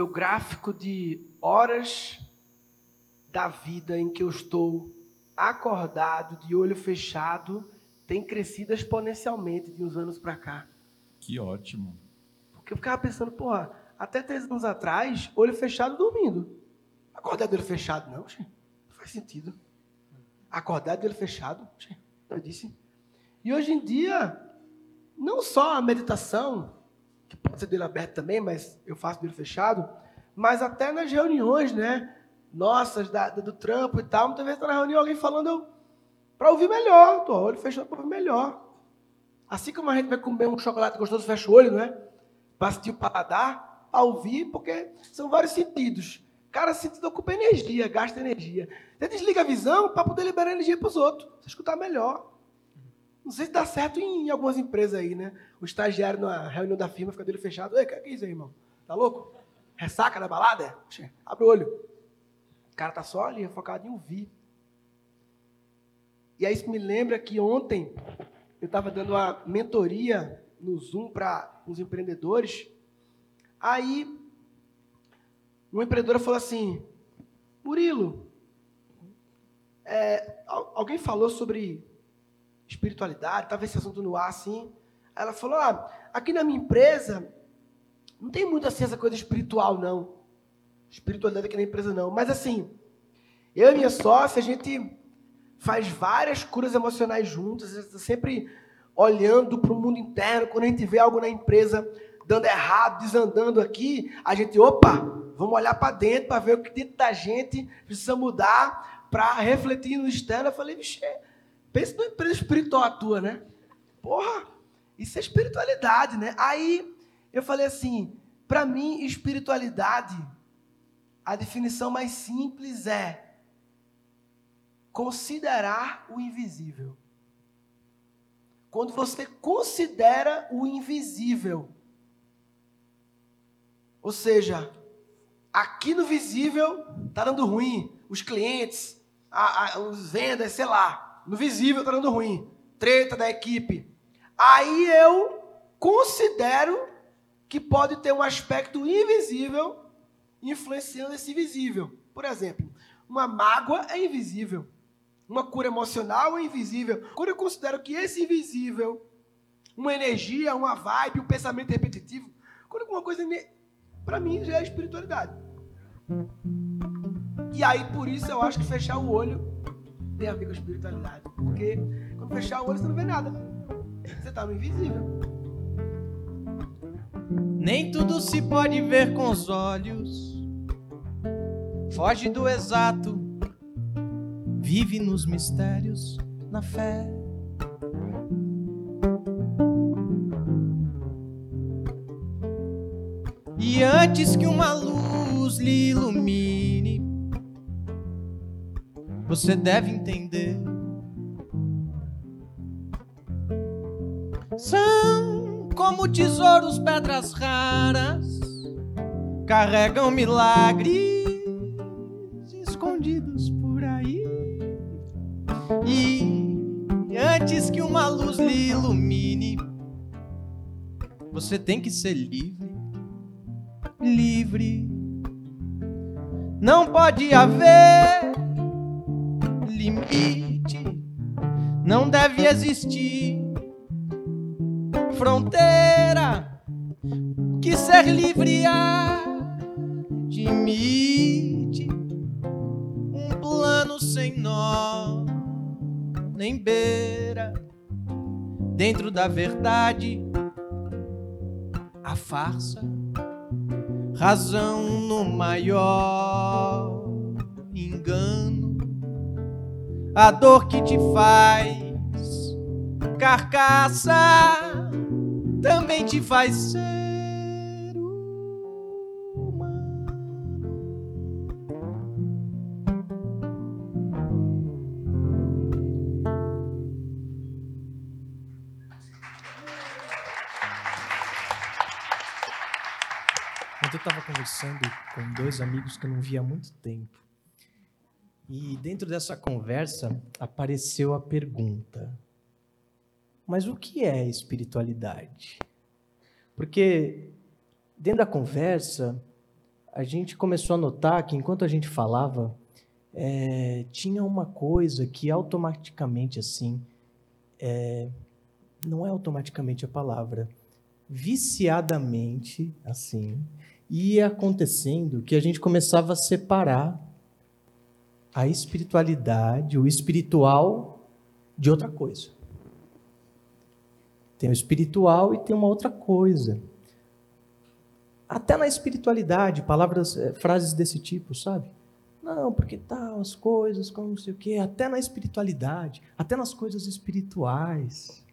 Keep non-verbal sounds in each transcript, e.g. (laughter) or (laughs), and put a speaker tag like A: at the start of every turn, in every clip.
A: meu gráfico de horas da vida em que eu estou acordado, de olho fechado, tem crescido exponencialmente de uns anos para cá.
B: Que ótimo.
A: Porque eu ficava pensando, porra, até três anos atrás, olho fechado dormindo. Acordar de olho fechado, não, gente. Não faz sentido. Acordar de olho fechado, gente. Eu disse. E hoje em dia, não só a meditação, que pode ser de olho aberto também, mas eu faço de olho fechado, mas até nas reuniões, né? Nossas, da, do trampo e tal. Muitas vezes está na reunião alguém falando para ouvir melhor. Tô olho fechado para ouvir melhor. Assim como a gente vai comer um chocolate gostoso, fecha o olho, né? Para sentir o paladar a ouvir, porque são vários sentidos. Cada sentido ocupa energia, gasta energia. Você desliga a visão para poder liberar energia para os outros, você escutar melhor. Não sei se dá certo em algumas empresas aí, né? O estagiário na reunião da firma fica dele fechado. Ei, o que é isso aí, irmão? Tá louco? Ressaca da balada? Abre o olho. O cara tá só ali, focado em ouvir. E aí isso me lembra que ontem eu estava dando uma mentoria no Zoom para os empreendedores. Aí, uma empreendedora falou assim: Murilo, é, alguém falou sobre espiritualidade, estava esse assunto no ar assim. Ela falou: ah, aqui na minha empresa não tem muito assim essa coisa espiritual, não. Espiritualidade aqui na empresa, não. Mas assim, eu e minha sócia, a gente faz várias curas emocionais juntas, está sempre olhando para o mundo interno, quando a gente vê algo na empresa dando errado, desandando aqui, a gente, opa, vamos olhar para dentro para ver o que dentro da gente precisa mudar para refletir no externo. Eu falei, vixe, pensa no empresa espiritual atua, né? Porra, isso é espiritualidade, né? Aí eu falei assim, para mim, espiritualidade, a definição mais simples é considerar o invisível. Quando você considera o invisível, ou seja, aqui no visível está dando ruim. Os clientes, a, a, os vendas, sei lá. No visível está dando ruim. Treta da equipe. Aí eu considero que pode ter um aspecto invisível influenciando esse visível. Por exemplo, uma mágoa é invisível. Uma cura emocional é invisível. Quando eu considero que esse invisível, uma energia, uma vibe, um pensamento repetitivo, quando alguma coisa para mim já é espiritualidade. E aí, por isso, eu acho que fechar o olho tem a ver com espiritualidade. Porque quando fechar o olho, você não vê nada. Você está no invisível.
C: Nem tudo se pode ver com os olhos. Foge do exato. Vive nos mistérios, na fé. E antes que uma luz lhe ilumine, você deve entender. São como tesouros, pedras raras, carregam milagres escondidos por aí. E antes que uma luz lhe ilumine, você tem que ser livre livre. Não pode haver limite, não deve existir fronteira que ser livre admite um plano sem nó nem beira. Dentro da verdade a farsa razão no maior engano, a dor que te faz carcaça também te faz ser. conversando com dois amigos que eu não via há muito tempo. E dentro dessa conversa apareceu a pergunta: mas o que é espiritualidade? Porque dentro da conversa
D: a gente começou a notar que enquanto a gente falava, é, tinha uma coisa que automaticamente assim, é, não é automaticamente a palavra, viciadamente assim, ia acontecendo que a gente começava a separar a espiritualidade, o espiritual de outra coisa. Tem o espiritual e tem uma outra coisa. Até na espiritualidade, palavras, eh, frases desse tipo, sabe? Não, porque tal, as coisas, como não sei o quê, até na espiritualidade, até nas coisas espirituais.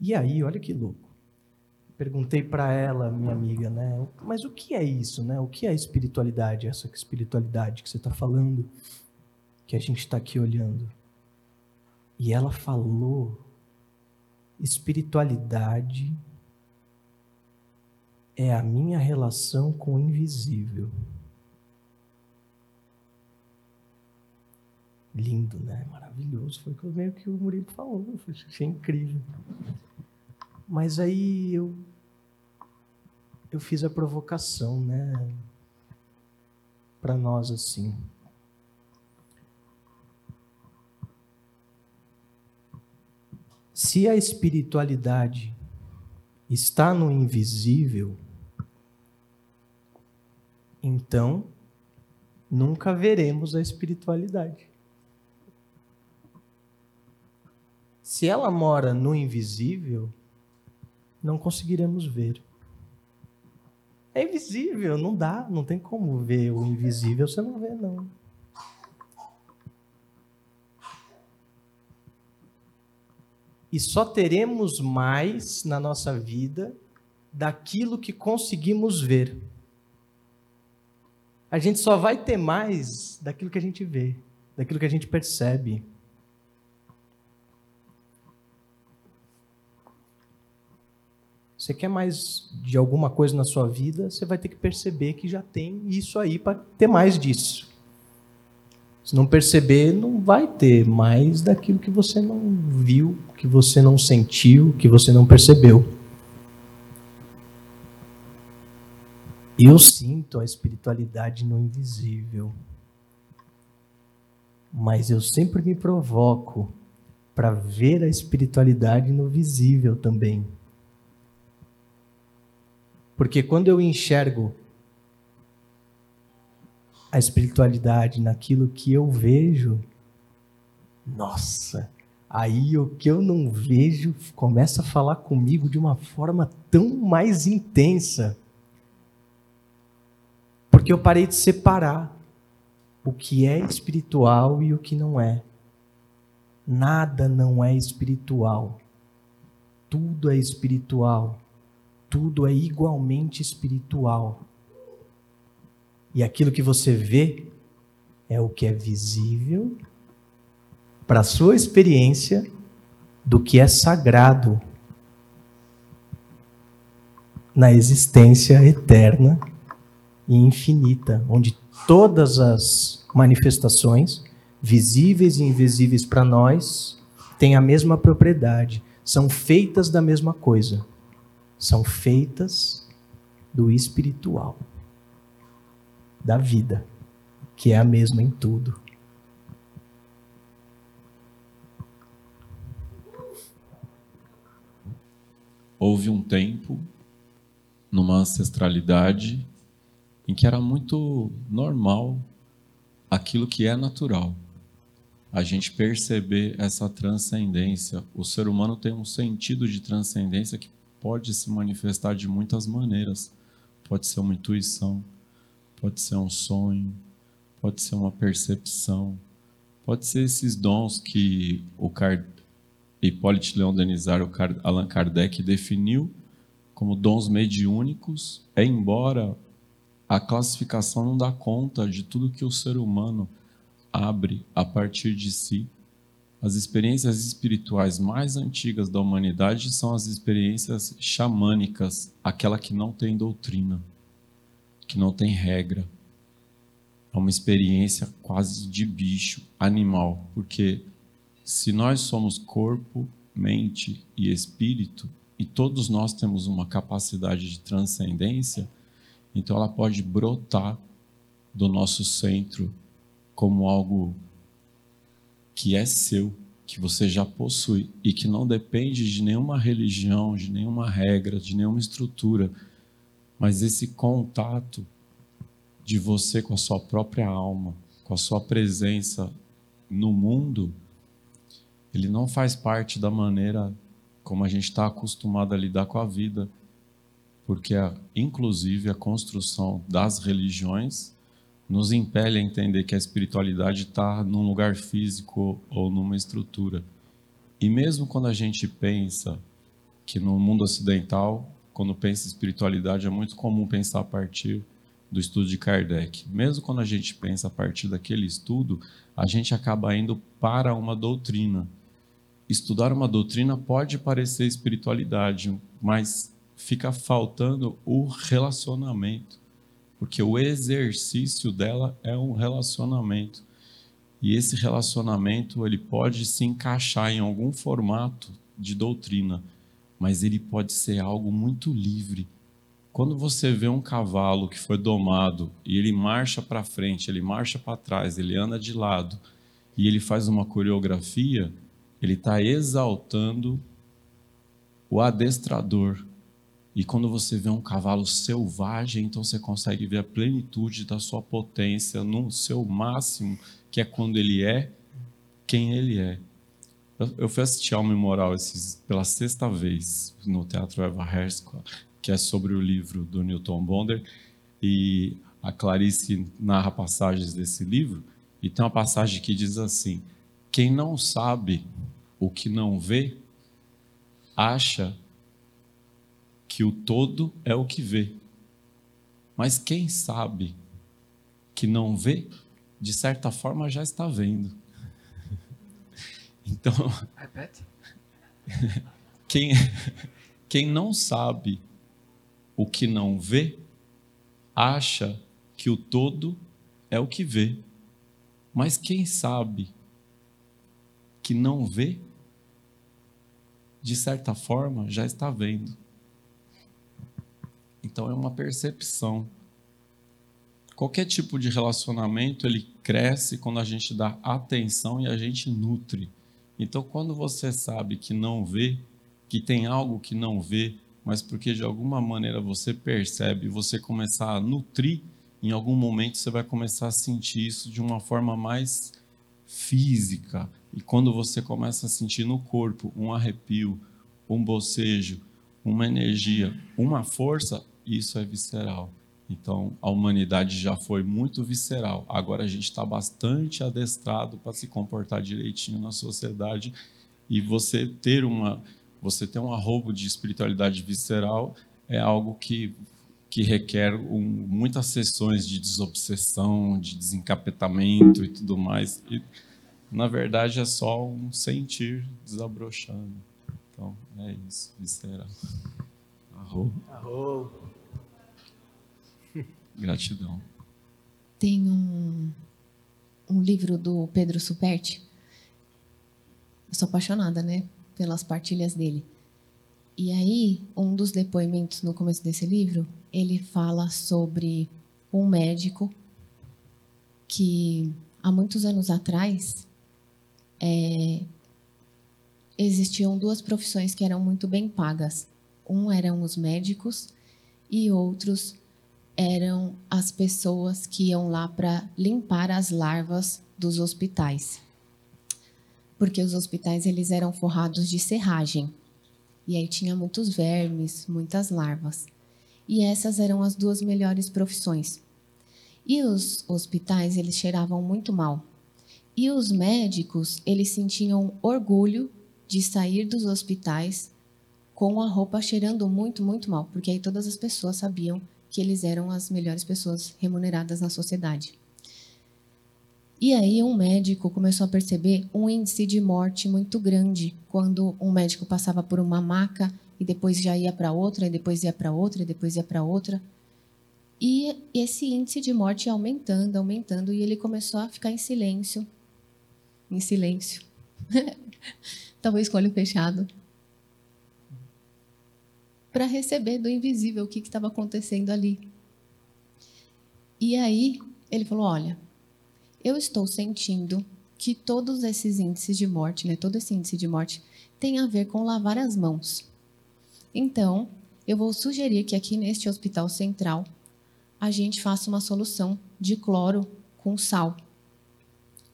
D: E aí, olha que louco. Perguntei para ela, minha amiga, né? Mas o que é isso, né? O que é espiritualidade, essa espiritualidade que você está falando, que a gente está aqui olhando? E ela falou: espiritualidade é a minha relação com o invisível. Lindo, né? Maravilhoso. Foi meio que o Murilo falou. Achei incrível. Mas aí eu eu fiz a provocação, né? Para nós assim. Se a espiritualidade está no invisível, então nunca veremos a espiritualidade. Se ela mora no invisível, não conseguiremos ver. É invisível, não dá, não tem como ver o invisível, você não vê não. E só teremos mais na nossa vida daquilo que conseguimos ver. A gente só vai ter mais daquilo que a gente vê, daquilo que a gente percebe. Você quer mais de alguma coisa na sua vida, você vai ter que perceber que já tem isso aí para ter mais disso. Se não perceber, não vai ter mais daquilo que você não viu, que você não sentiu, que você não percebeu. Eu sinto a espiritualidade no invisível. Mas eu sempre me provoco para ver a espiritualidade no visível também. Porque quando eu enxergo a espiritualidade naquilo que eu vejo, nossa, aí o que eu não vejo começa a falar comigo de uma forma tão mais intensa. Porque eu parei de separar o que é espiritual e o que não é. Nada não é espiritual. Tudo é espiritual tudo é igualmente espiritual. E aquilo que você vê é o que é visível para a sua experiência do que é sagrado na existência eterna e infinita, onde todas as manifestações, visíveis e invisíveis para nós, têm a mesma propriedade, são feitas da mesma coisa são feitas do espiritual, da vida, que é a mesma em tudo.
B: Houve um tempo, numa ancestralidade, em que era muito normal aquilo que é natural. A gente perceber essa transcendência. O ser humano tem um sentido de transcendência que pode se manifestar de muitas maneiras. Pode ser uma intuição, pode ser um sonho, pode ser uma percepção, pode ser esses dons que o Card... Hipólite Leon Denizar, o Card... Allan Kardec definiu como dons mediúnicos, é embora a classificação não dá conta de tudo que o ser humano abre a partir de si as experiências espirituais mais antigas da humanidade são as experiências xamânicas, aquela que não tem doutrina, que não tem regra. É uma experiência quase de bicho, animal, porque se nós somos corpo, mente e espírito, e todos nós temos uma capacidade de transcendência, Então ela pode brotar do nosso centro como algo que é seu, que você já possui e que não depende de nenhuma religião, de nenhuma regra, de nenhuma estrutura, mas esse contato de você com a sua própria alma, com a sua presença no mundo, ele não faz parte da maneira como a gente está acostumado a lidar com a vida, porque, a, inclusive, a construção das religiões nos impele a entender que a espiritualidade está num lugar físico ou numa estrutura. E mesmo quando a gente pensa que no mundo ocidental, quando pensa em espiritualidade, é muito comum pensar a partir do estudo de Kardec. Mesmo quando a gente pensa a partir daquele estudo, a gente acaba indo para uma doutrina. Estudar uma doutrina pode parecer espiritualidade, mas fica faltando o relacionamento porque o exercício dela é um relacionamento. E esse relacionamento ele pode se encaixar em algum formato de doutrina, mas ele pode ser algo muito livre. Quando você vê um cavalo que foi domado e ele marcha para frente, ele marcha para trás, ele anda de lado e ele faz uma coreografia, ele está exaltando o adestrador, e quando você vê um cavalo selvagem, então você consegue ver a plenitude da sua potência no seu máximo, que é quando ele é quem ele é. Eu, fui assistir Alma Moral esses, pela sexta vez no Teatro Eva Herzog, que é sobre o livro do Newton Bonder, e a Clarice narra passagens desse livro, e tem uma passagem que diz assim: Quem não sabe o que não vê, acha que o todo é o que vê. Mas quem sabe que não vê, de certa forma já está vendo. Então, repete. (laughs) Quem quem não sabe o que não vê, acha que o todo é o que vê. Mas quem sabe que não vê, de certa forma já está vendo. Então é uma percepção. Qualquer tipo de relacionamento ele cresce quando a gente dá atenção e a gente nutre. Então quando você sabe que não vê, que tem algo que não vê, mas porque de alguma maneira você percebe, você começar a nutrir, em algum momento você vai começar a sentir isso de uma forma mais física. E quando você começa a sentir no corpo um arrepio, um bocejo, uma energia, uma força, isso é visceral. Então, a humanidade já foi muito visceral. Agora a gente está bastante adestrado para se comportar direitinho na sociedade. E você ter uma, você ter um arrobo de espiritualidade visceral é algo que que requer um, muitas sessões de desobsessão, de desencapetamento e tudo mais. E, na verdade, é só um sentir desabrochando. Então, é isso, visceral. Arrobo. Arrobo. Gratidão.
E: Tem um, um livro do Pedro Superti. Eu sou apaixonada, né? Pelas partilhas dele. E aí, um dos depoimentos no começo desse livro, ele fala sobre um médico que há muitos anos atrás é, existiam duas profissões que eram muito bem pagas. Um eram os médicos e outros eram as pessoas que iam lá para limpar as larvas dos hospitais. Porque os hospitais eles eram forrados de serragem. E aí tinha muitos vermes, muitas larvas. E essas eram as duas melhores profissões. E os hospitais eles cheiravam muito mal. E os médicos, eles sentiam orgulho de sair dos hospitais com a roupa cheirando muito, muito mal, porque aí todas as pessoas sabiam que eles eram as melhores pessoas remuneradas na sociedade. E aí um médico começou a perceber um índice de morte muito grande quando um médico passava por uma maca e depois já ia para outra, e depois ia para outra, e depois ia para outra. E esse índice de morte ia aumentando, aumentando, e ele começou a ficar em silêncio. Em silêncio. (laughs) Talvez com o olho fechado para receber do invisível o que estava acontecendo ali. E aí ele falou: olha, eu estou sentindo que todos esses índices de morte, né, todo esse índice de morte, tem a ver com lavar as mãos. Então, eu vou sugerir que aqui neste hospital central a gente faça uma solução de cloro com sal.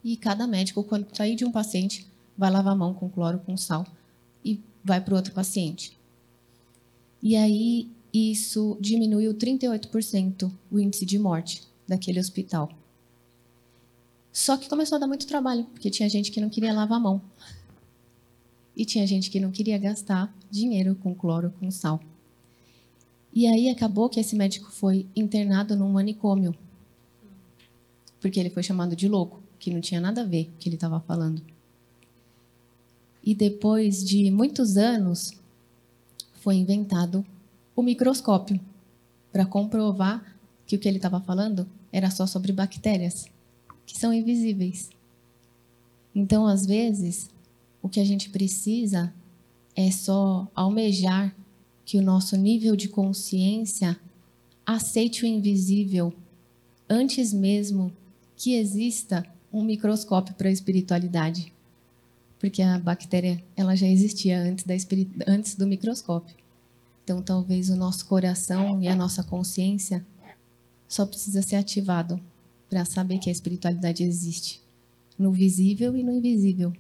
E: E cada médico, quando sair de um paciente, vai lavar a mão com cloro com sal e vai para o outro paciente. E aí isso diminuiu 38% o índice de morte daquele hospital. Só que começou a dar muito trabalho, porque tinha gente que não queria lavar a mão. E tinha gente que não queria gastar dinheiro com cloro, com sal. E aí acabou que esse médico foi internado num manicômio. Porque ele foi chamado de louco, que não tinha nada a ver com o que ele estava falando. E depois de muitos anos, foi inventado o microscópio para comprovar que o que ele estava falando era só sobre bactérias que são invisíveis. Então, às vezes, o que a gente precisa é só almejar que o nosso nível de consciência aceite o invisível antes mesmo que exista um microscópio para a espiritualidade. Porque a bactéria ela já existia antes, da antes do microscópio. Então, talvez o nosso coração e a nossa consciência só precisa ser ativado para saber que a espiritualidade existe no visível e no invisível.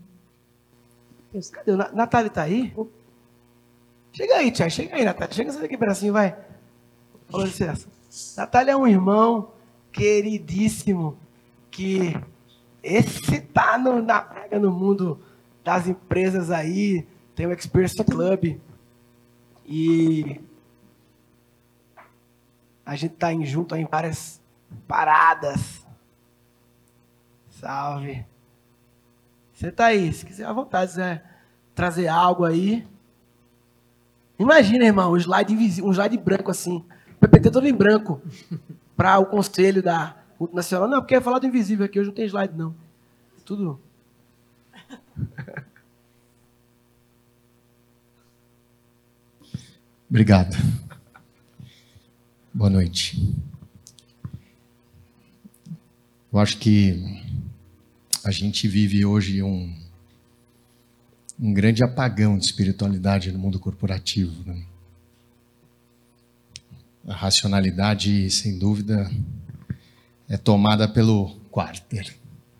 A: Cadê? Natália está aí? Chega aí, Tia. Chega aí, Natália. Chega aqui pedacinho, vai. Fala licença. Natália é um irmão queridíssimo que esse tá no, na pega no mundo das empresas aí. Tem o Experience Club. E a gente tá em junto em várias paradas. Salve. Você tá aí, se quiser à vontade, se quiser trazer algo aí. Imagina, irmão, um slide, um slide branco assim. PPT todo em branco. (laughs) Para o conselho da multinacional. Não, porque ia falar do invisível aqui, hoje não tem slide, não. Tudo. (laughs)
F: Obrigado. Boa noite. Eu acho que a gente vive hoje um, um grande apagão de espiritualidade no mundo corporativo. Né? A racionalidade, sem dúvida, é tomada pelo quarter.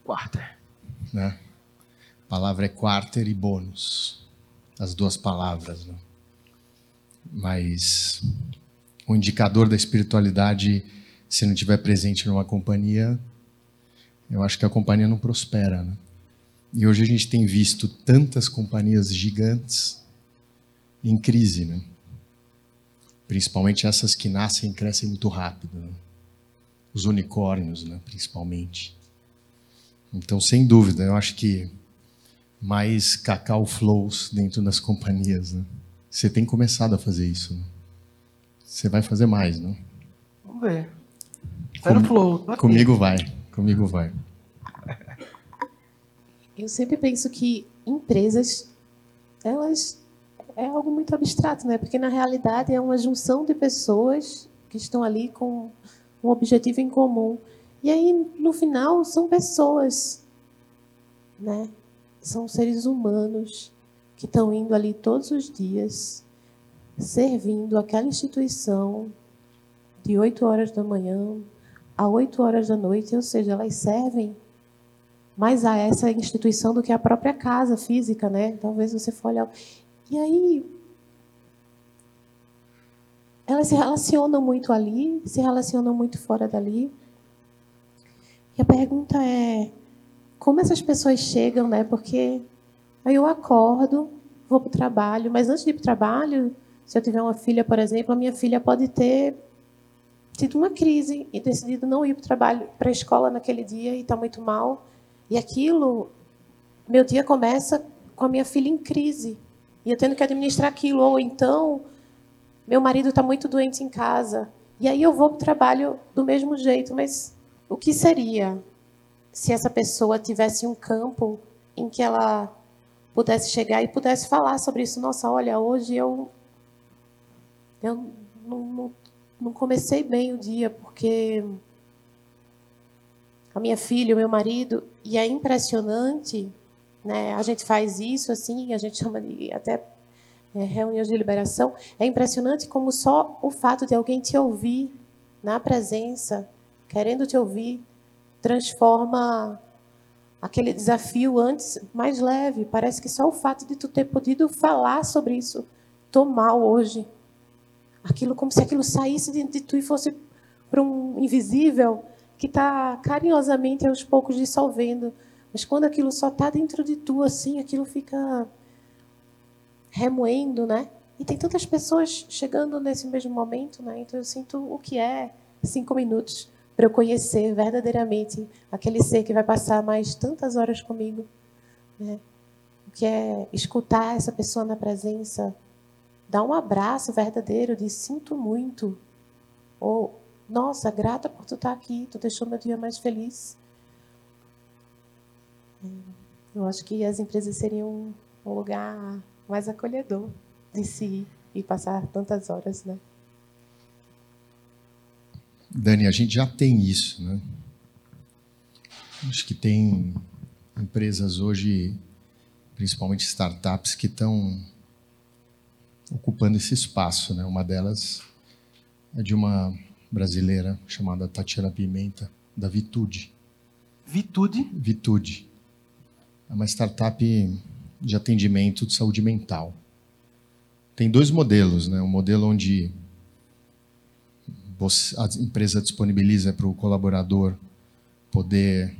A: Quarter.
F: Né? Palavra é quarter e bônus. As duas palavras. Né? Mas o indicador da espiritualidade, se não estiver presente numa companhia, eu acho que a companhia não prospera. Né? E hoje a gente tem visto tantas companhias gigantes em crise, né? principalmente essas que nascem e crescem muito rápido. Né? Os unicórnios, né? principalmente. Então, sem dúvida, eu acho que mais cacau flows dentro das companhias. Né? Você tem começado a fazer isso. Né? Você vai fazer mais, não?
A: Vamos ver. Vai no flow.
F: Comigo vai. Comigo vai.
G: Eu sempre penso que empresas, elas é algo muito abstrato, né? Porque na realidade é uma junção de pessoas que estão ali com um objetivo em comum. E aí, no final, são pessoas, né? São seres humanos que estão indo ali todos os dias, servindo aquela instituição de 8 horas da manhã a 8 horas da noite, ou seja, elas servem mais a essa instituição do que a própria casa física, né? Talvez você for olhar. E aí, elas se relacionam muito ali, se relacionam muito fora dali. E a pergunta é: como essas pessoas chegam, né? Porque aí eu acordo, vou para o trabalho, mas antes de ir para o trabalho, se eu tiver uma filha, por exemplo, a minha filha pode ter tido uma crise e decidido não ir para o trabalho, para a escola naquele dia e está muito mal. E aquilo, meu dia começa com a minha filha em crise e eu tendo que administrar aquilo. Ou então, meu marido está muito doente em casa e aí eu vou para o trabalho do mesmo jeito. Mas o que seria se essa pessoa tivesse um campo em que ela pudesse chegar e pudesse falar sobre isso? Nossa, olha, hoje eu eu não, não não comecei bem o dia, porque a minha filha, o meu marido, e é impressionante, né? A gente faz isso assim, a gente chama de até é, reuniões de liberação. É impressionante como só o fato de alguém te ouvir na presença, querendo te ouvir, transforma aquele desafio antes mais leve. Parece que só o fato de tu ter podido falar sobre isso, tô mal hoje. Aquilo como se aquilo saísse de, de tu e fosse para um invisível que está carinhosamente aos poucos dissolvendo. Mas quando aquilo só está dentro de tu, assim, aquilo fica remoendo, né? E tem tantas pessoas chegando nesse mesmo momento, né? Então eu sinto o que é cinco minutos para eu conhecer verdadeiramente aquele ser que vai passar mais tantas horas comigo, né? O que é escutar essa pessoa na presença, dar um abraço verdadeiro de sinto muito, ou nossa, grata por tu estar aqui, tu deixou meu dia mais feliz. É, eu acho que as empresas seriam um lugar mais acolhedor de se ir e passar tantas horas, né?
F: Dani, a gente já tem isso, né? Acho que tem empresas hoje, principalmente startups, que estão ocupando esse espaço, né? Uma delas é de uma brasileira chamada Tatiana Pimenta, da Vitude.
A: Vitude?
F: Vitude. É uma startup de atendimento de saúde mental. Tem dois modelos, né? Um modelo onde a empresa disponibiliza para o colaborador poder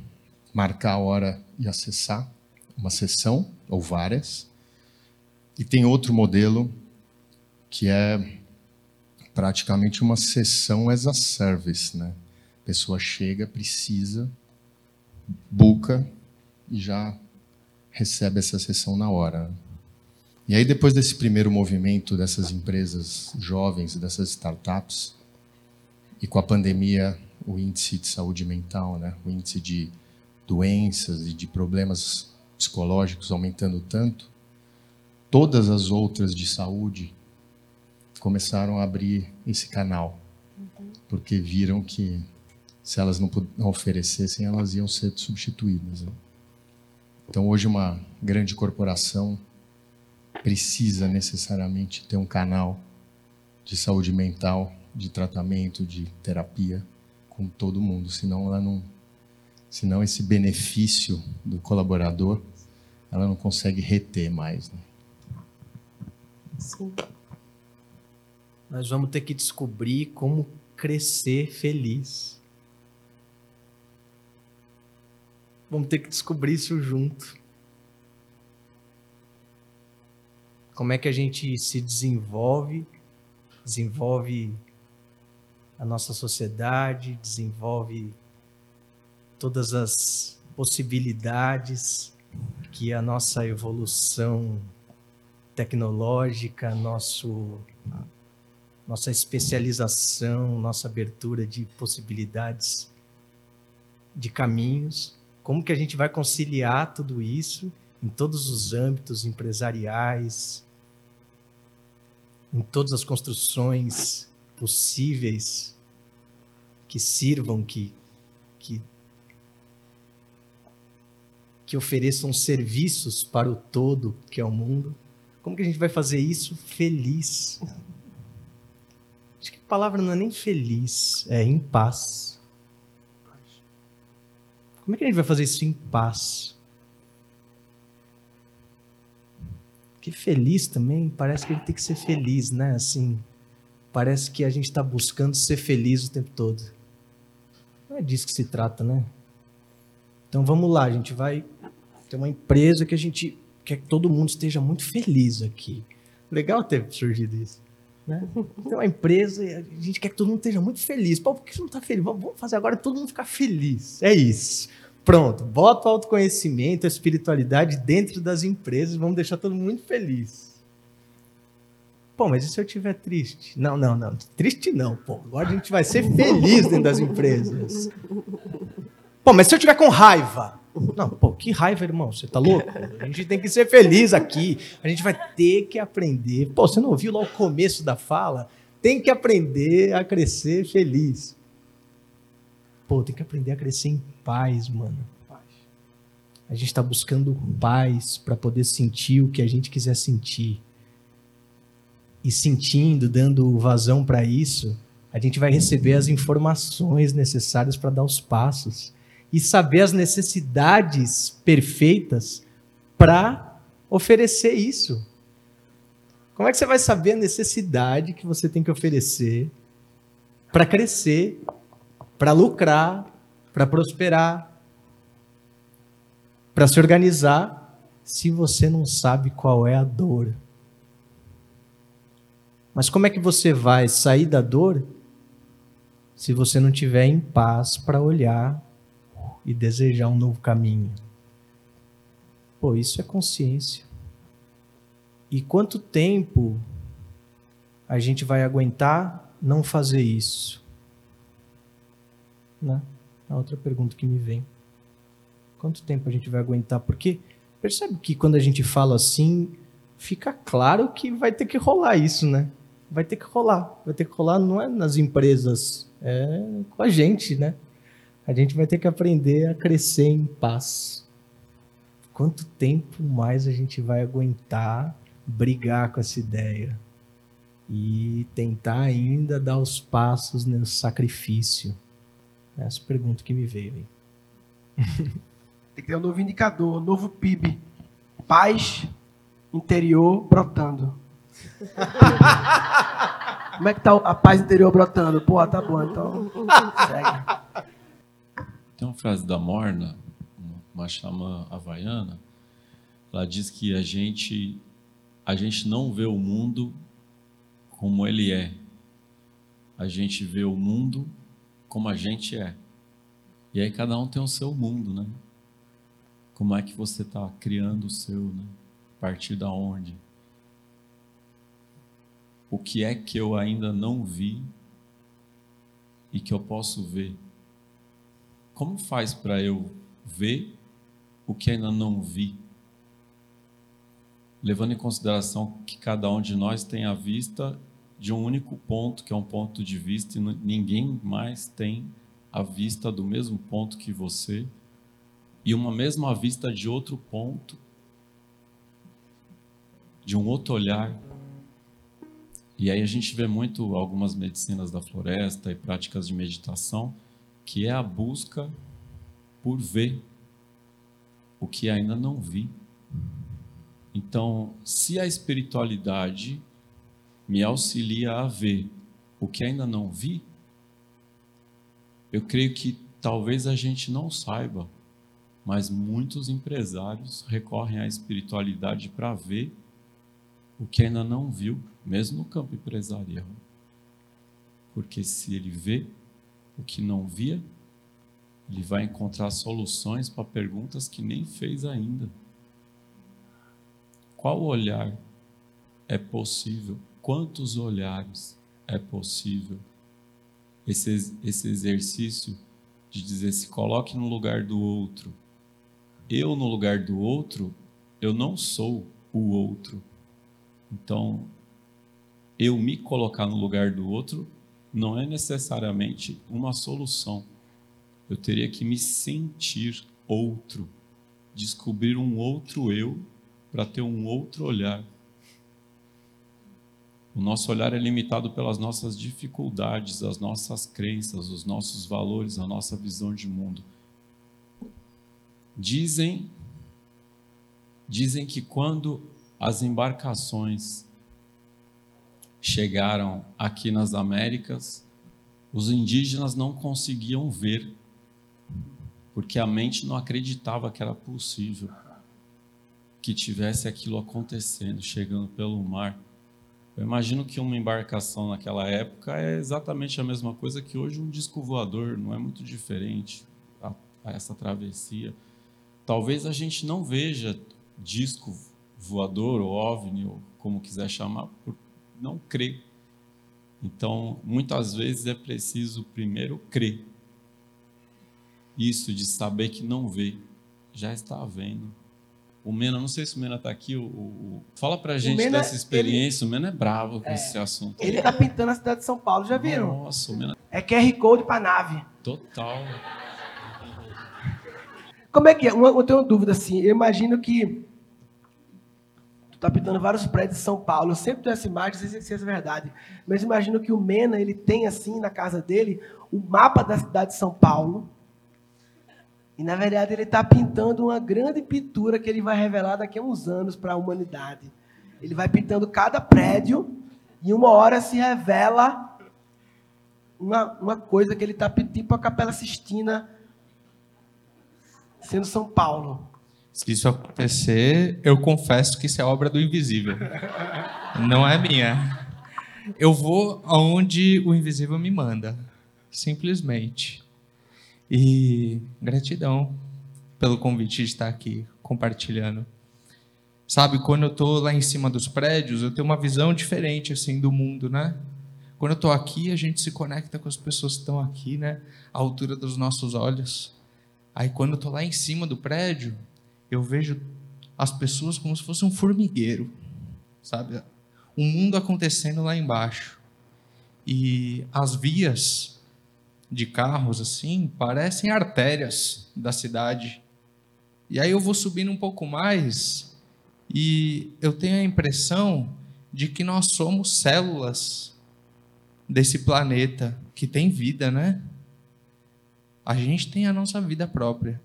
F: marcar a hora e acessar uma sessão ou várias. E tem outro modelo que é praticamente uma sessão as a service, né? A pessoa chega, precisa, buca e já recebe essa sessão na hora. E aí depois desse primeiro movimento dessas empresas jovens, dessas startups, e com a pandemia o índice de saúde mental, né? O índice de doenças e de problemas psicológicos aumentando tanto, todas as outras de saúde começaram a abrir esse canal, porque viram que se elas não, não oferecessem, elas iam ser substituídas. Né? Então, hoje, uma grande corporação precisa necessariamente ter um canal de saúde mental, de tratamento, de terapia com todo mundo, senão ela não, senão esse benefício do colaborador, ela não consegue reter mais. Né?
G: Sim.
D: Nós vamos ter que descobrir como crescer feliz. Vamos ter que descobrir isso junto. Como é que a gente se desenvolve, desenvolve a nossa sociedade, desenvolve todas as possibilidades que a nossa evolução tecnológica, nosso nossa especialização, nossa abertura de possibilidades, de caminhos, como que a gente vai conciliar tudo isso em todos os âmbitos empresariais, em todas as construções possíveis que sirvam, que, que, que ofereçam serviços para o todo que é o mundo. Como que a gente vai fazer isso feliz? Acho que a palavra não é nem feliz, é em paz. Como é que a gente vai fazer isso em paz? Porque feliz também, parece que gente tem que ser feliz, né? Assim, parece que a gente está buscando ser feliz o tempo todo. Não é disso que se trata, né? Então vamos lá, a gente vai ter uma empresa que a gente quer que todo mundo esteja muito feliz aqui. Legal ter surgido isso. Né? (laughs) Tem uma empresa e a gente quer que todo mundo esteja muito feliz. Pô, por que você não está feliz? Vamos fazer agora todo mundo ficar feliz. É isso. Pronto, bota o autoconhecimento, a espiritualidade dentro das empresas, vamos deixar todo mundo muito feliz. Pô, mas e se eu estiver triste? Não, não, não. Triste não, pô. Agora a gente vai ser feliz dentro das empresas. Pô, mas se eu estiver com raiva? Não, pô, que raiva, irmão. Você tá louco? A gente tem que ser feliz aqui. A gente vai ter que aprender. Pô, você não ouviu lá o começo da fala? Tem que aprender a crescer feliz. Pô, tem que aprender a crescer em paz, mano. A gente está buscando paz para poder sentir o que a gente quiser sentir. E sentindo, dando vazão para isso, a gente vai receber as informações necessárias para dar os passos e saber as necessidades perfeitas para oferecer isso. Como é que você vai saber a necessidade que você tem que oferecer para crescer, para lucrar, para prosperar, para se organizar, se você não sabe qual é a dor? Mas como é que você vai sair da dor se você não tiver em paz para olhar e desejar um novo caminho? Pô, isso é consciência. E quanto tempo a gente vai aguentar não fazer isso? Né? A outra pergunta que me vem. Quanto tempo a gente vai aguentar? Porque percebe que quando a gente fala assim, fica claro que vai ter que rolar isso, né? Vai ter que rolar. Vai ter que rolar não é nas empresas, é com a gente, né? A gente vai ter que aprender a crescer em paz. Quanto tempo mais a gente vai aguentar brigar com essa ideia e tentar ainda dar os passos no sacrifício? Essa pergunta que me veio aí. (laughs)
A: Tem que ter um novo indicador, um novo PIB. Paz interior brotando. (laughs) Como é que tá a paz interior brotando? Pô, tá bom, então segue.
B: Tem uma frase da Morna, uma chama havaiana, ela diz que a gente a gente não vê o mundo como ele é. A gente vê o mundo como a gente é. E aí cada um tem o seu mundo, né? Como é que você está criando o seu, né? A partir da onde? O que é que eu ainda não vi e que eu posso ver? Como faz para eu ver o que ainda não vi? levando em consideração que cada um de nós tem a vista de um único ponto, que é um ponto de vista, e ninguém mais tem a vista do mesmo ponto que você, e uma mesma vista de outro ponto, de um outro olhar. E aí a gente vê muito algumas medicinas da floresta e práticas de meditação, que é a busca por ver o que ainda não vi. Então, se a espiritualidade me auxilia a ver o que ainda não vi, eu creio que talvez a gente não saiba, mas muitos empresários recorrem à espiritualidade para ver o que ainda não viu, mesmo no campo empresarial. Porque se ele vê o que não via, ele vai encontrar soluções para perguntas que nem fez ainda. Qual olhar é possível? Quantos olhares é possível? Esse, esse exercício de dizer se coloque no lugar do outro. Eu no lugar do outro, eu não sou o outro. Então, eu me colocar no lugar do outro não é necessariamente uma solução. Eu teria que me sentir outro, descobrir um outro eu para ter um outro olhar. O nosso olhar é limitado pelas nossas dificuldades, as nossas crenças, os nossos valores, a nossa visão de mundo. Dizem dizem que quando as embarcações chegaram aqui nas Américas, os indígenas não conseguiam ver, porque a mente não acreditava que era possível que tivesse aquilo acontecendo, chegando pelo mar. Eu imagino que uma embarcação naquela época é exatamente a mesma coisa que hoje um disco voador, não é muito diferente a, a essa travessia. Talvez a gente não veja disco voador ou OVNI, ou como quiser chamar, por não crer. Então, muitas vezes é preciso primeiro crer. Isso de saber que não vê, já está vendo. O Mena, não sei se o Mena está aqui. O, o, fala pra gente Mena, dessa experiência. Ele, o Mena é bravo com é, esse assunto.
A: Ele está pintando a cidade de São Paulo, já viram?
B: Nossa, o Mena.
A: É QR Code para nave.
B: Total.
A: Como é que é? Eu tenho uma dúvida assim. Eu imagino que tá pintando vários prédios de São Paulo. Eu sempre tenho essa imagem, não sei se é verdade. Mas imagino que o Mena ele tem assim na casa dele o mapa da cidade de São Paulo. E na verdade ele está pintando uma grande pintura que ele vai revelar daqui a uns anos para a humanidade. Ele vai pintando cada prédio e uma hora se revela uma, uma coisa que ele está tipo a Capela Sistina sendo São Paulo.
H: Se isso acontecer, eu confesso que isso é obra do invisível. Não é minha. Eu vou aonde o invisível me manda, simplesmente. E gratidão pelo convite de estar aqui compartilhando. Sabe, quando eu estou lá em cima dos prédios, eu tenho uma visão diferente assim do mundo, né? Quando eu estou aqui, a gente se conecta com as pessoas que estão aqui, né? À altura dos nossos olhos. Aí quando eu estou lá em cima do prédio, eu vejo as pessoas como se fosse um formigueiro, sabe? O mundo acontecendo lá embaixo. E as vias de carros assim parecem artérias da cidade. E aí eu vou subindo um pouco mais e eu tenho a impressão de que nós somos células desse planeta que tem vida, né? A gente tem a nossa vida própria,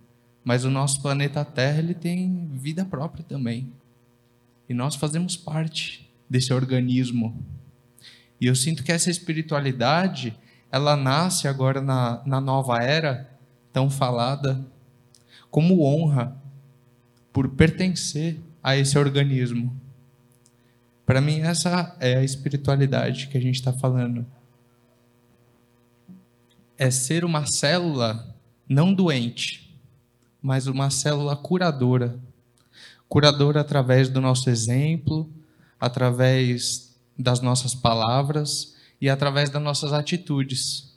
H: mas o nosso planeta Terra ele tem vida própria também. E nós fazemos parte desse organismo. E eu sinto que essa espiritualidade, ela nasce agora na, na nova era, tão falada, como honra por pertencer a esse organismo. Para mim, essa é a espiritualidade que a gente está falando é ser uma célula não doente, mas uma célula curadora. Curadora através do nosso exemplo, através das nossas palavras e através das nossas atitudes.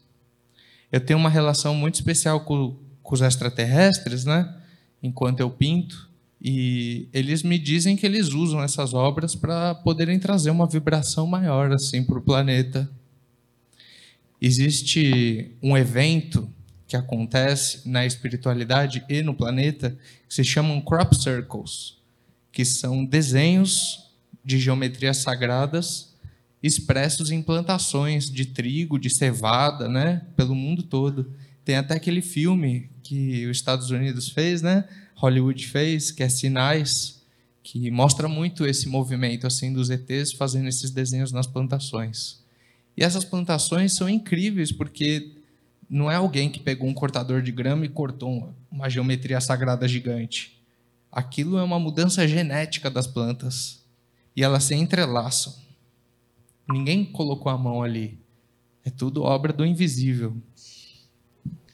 H: Eu tenho uma relação muito especial com, com os extraterrestres, né? Enquanto eu pinto, e eles me dizem que eles usam essas obras para poderem trazer uma vibração maior assim para o planeta existe um evento que acontece na espiritualidade e no planeta que se chamam crop circles, que são desenhos de geometrias sagradas expressos em plantações de trigo, de cevada, né, pelo mundo todo. Tem até aquele filme que os Estados Unidos fez, né, Hollywood fez, que é Sinais, que mostra muito esse movimento assim dos ETs fazendo esses desenhos nas plantações. E essas plantações são incríveis porque não é alguém que pegou um cortador de grama e cortou uma geometria sagrada gigante. Aquilo é uma mudança genética das plantas e elas se entrelaçam. Ninguém colocou a mão ali. É tudo obra do invisível.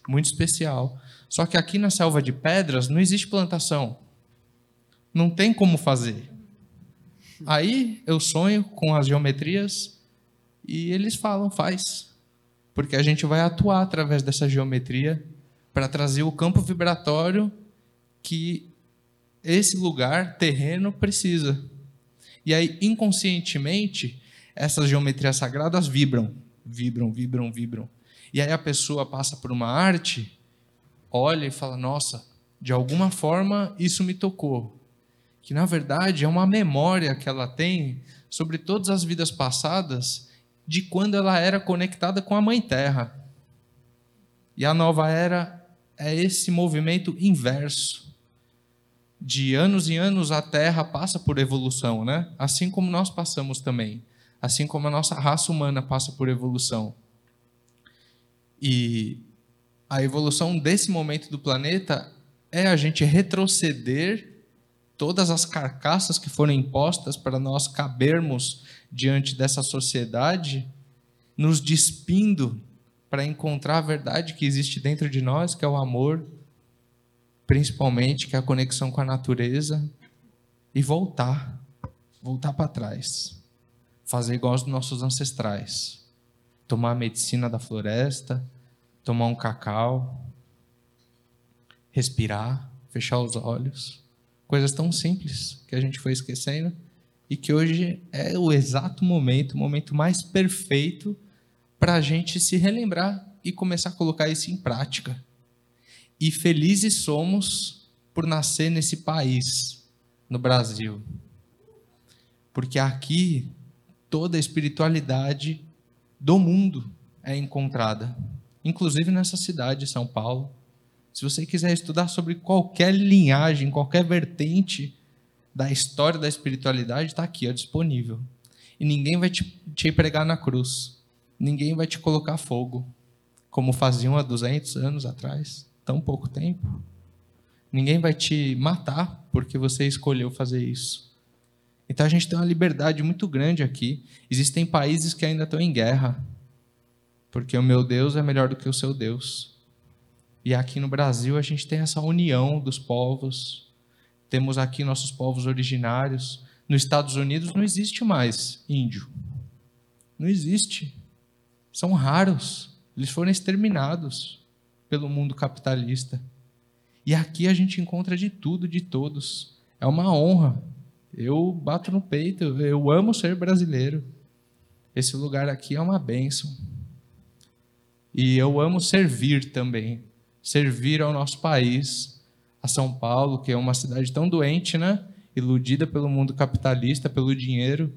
H: Muito especial. Só que aqui na selva de pedras não existe plantação. Não tem como fazer. Aí eu sonho com as geometrias e eles falam, faz. Porque a gente vai atuar através dessa geometria para trazer o campo vibratório que esse lugar, terreno, precisa. E aí, inconscientemente, essas geometrias sagradas vibram, vibram, vibram, vibram. E aí a pessoa passa por uma arte, olha e fala: Nossa, de alguma forma isso me tocou. Que na verdade é uma memória que ela tem sobre todas as vidas passadas de quando ela era conectada com a Mãe Terra. E a nova era é esse movimento inverso. De anos e anos a Terra passa por evolução, né? Assim como nós passamos também. Assim como a nossa raça humana passa por evolução. E a evolução desse momento do planeta é a gente retroceder todas as carcaças que foram impostas para nós cabermos diante dessa sociedade, nos despindo para encontrar a verdade que existe dentro de nós, que é o amor, principalmente, que é a conexão com a natureza, e voltar, voltar para trás, fazer igual os nossos ancestrais, tomar a medicina da floresta, tomar um cacau, respirar, fechar os olhos. Coisas tão simples que a gente foi esquecendo e que hoje é o exato momento, o momento mais perfeito para a gente se relembrar e começar a colocar isso em prática. E felizes somos por nascer nesse país, no Brasil. Porque aqui toda a espiritualidade do mundo é encontrada, inclusive nessa cidade de São Paulo. Se você quiser estudar sobre qualquer linhagem, qualquer vertente da história da espiritualidade, está aqui, ó, disponível. E ninguém vai te, te pregar na cruz. Ninguém vai te colocar fogo, como faziam há 200 anos atrás, tão pouco tempo. Ninguém vai te matar porque você escolheu fazer isso. Então a gente tem uma liberdade muito grande aqui. Existem países que ainda estão em guerra, porque o meu Deus é melhor do que o seu Deus. E aqui no Brasil a gente tem essa união dos povos. Temos aqui nossos povos originários. Nos Estados Unidos não existe mais índio. Não existe. São raros. Eles foram exterminados pelo mundo capitalista. E aqui a gente encontra de tudo, de todos. É uma honra. Eu bato no peito, eu amo ser brasileiro. Esse lugar aqui é uma bênção. E eu amo servir também servir ao nosso país, a São Paulo, que é uma cidade tão doente, né? Iludida pelo mundo capitalista, pelo dinheiro,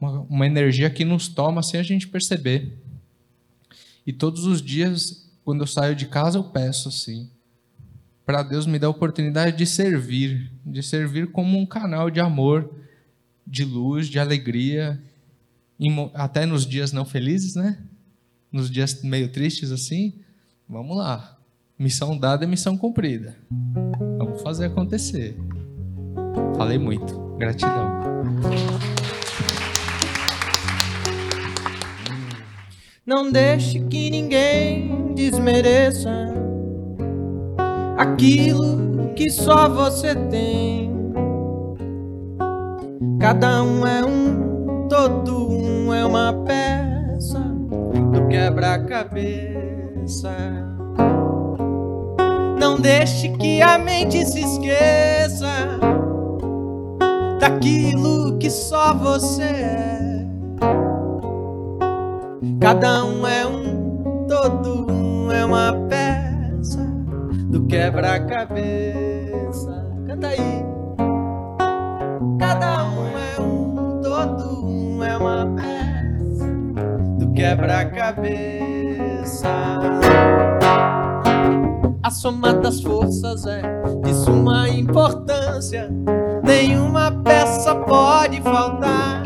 H: uma, uma energia que nos toma sem a gente perceber. E todos os dias, quando eu saio de casa, eu peço assim, para Deus me dar a oportunidade de servir, de servir como um canal de amor, de luz, de alegria, até nos dias não felizes, né? Nos dias meio tristes assim, vamos lá. Missão dada é missão cumprida. Fazer acontecer. Falei muito. Gratidão.
C: Não deixe que ninguém desmereça aquilo que só você tem. Cada um é um, todo um é uma peça do quebra-cabeça. Não deixe que a mente se esqueça daquilo que só você é. Cada um é um, todo um é uma peça do quebra-cabeça. Canta aí. Cada um é um, todo um é uma peça do quebra-cabeça. A soma das forças é de suma importância, nenhuma peça pode faltar.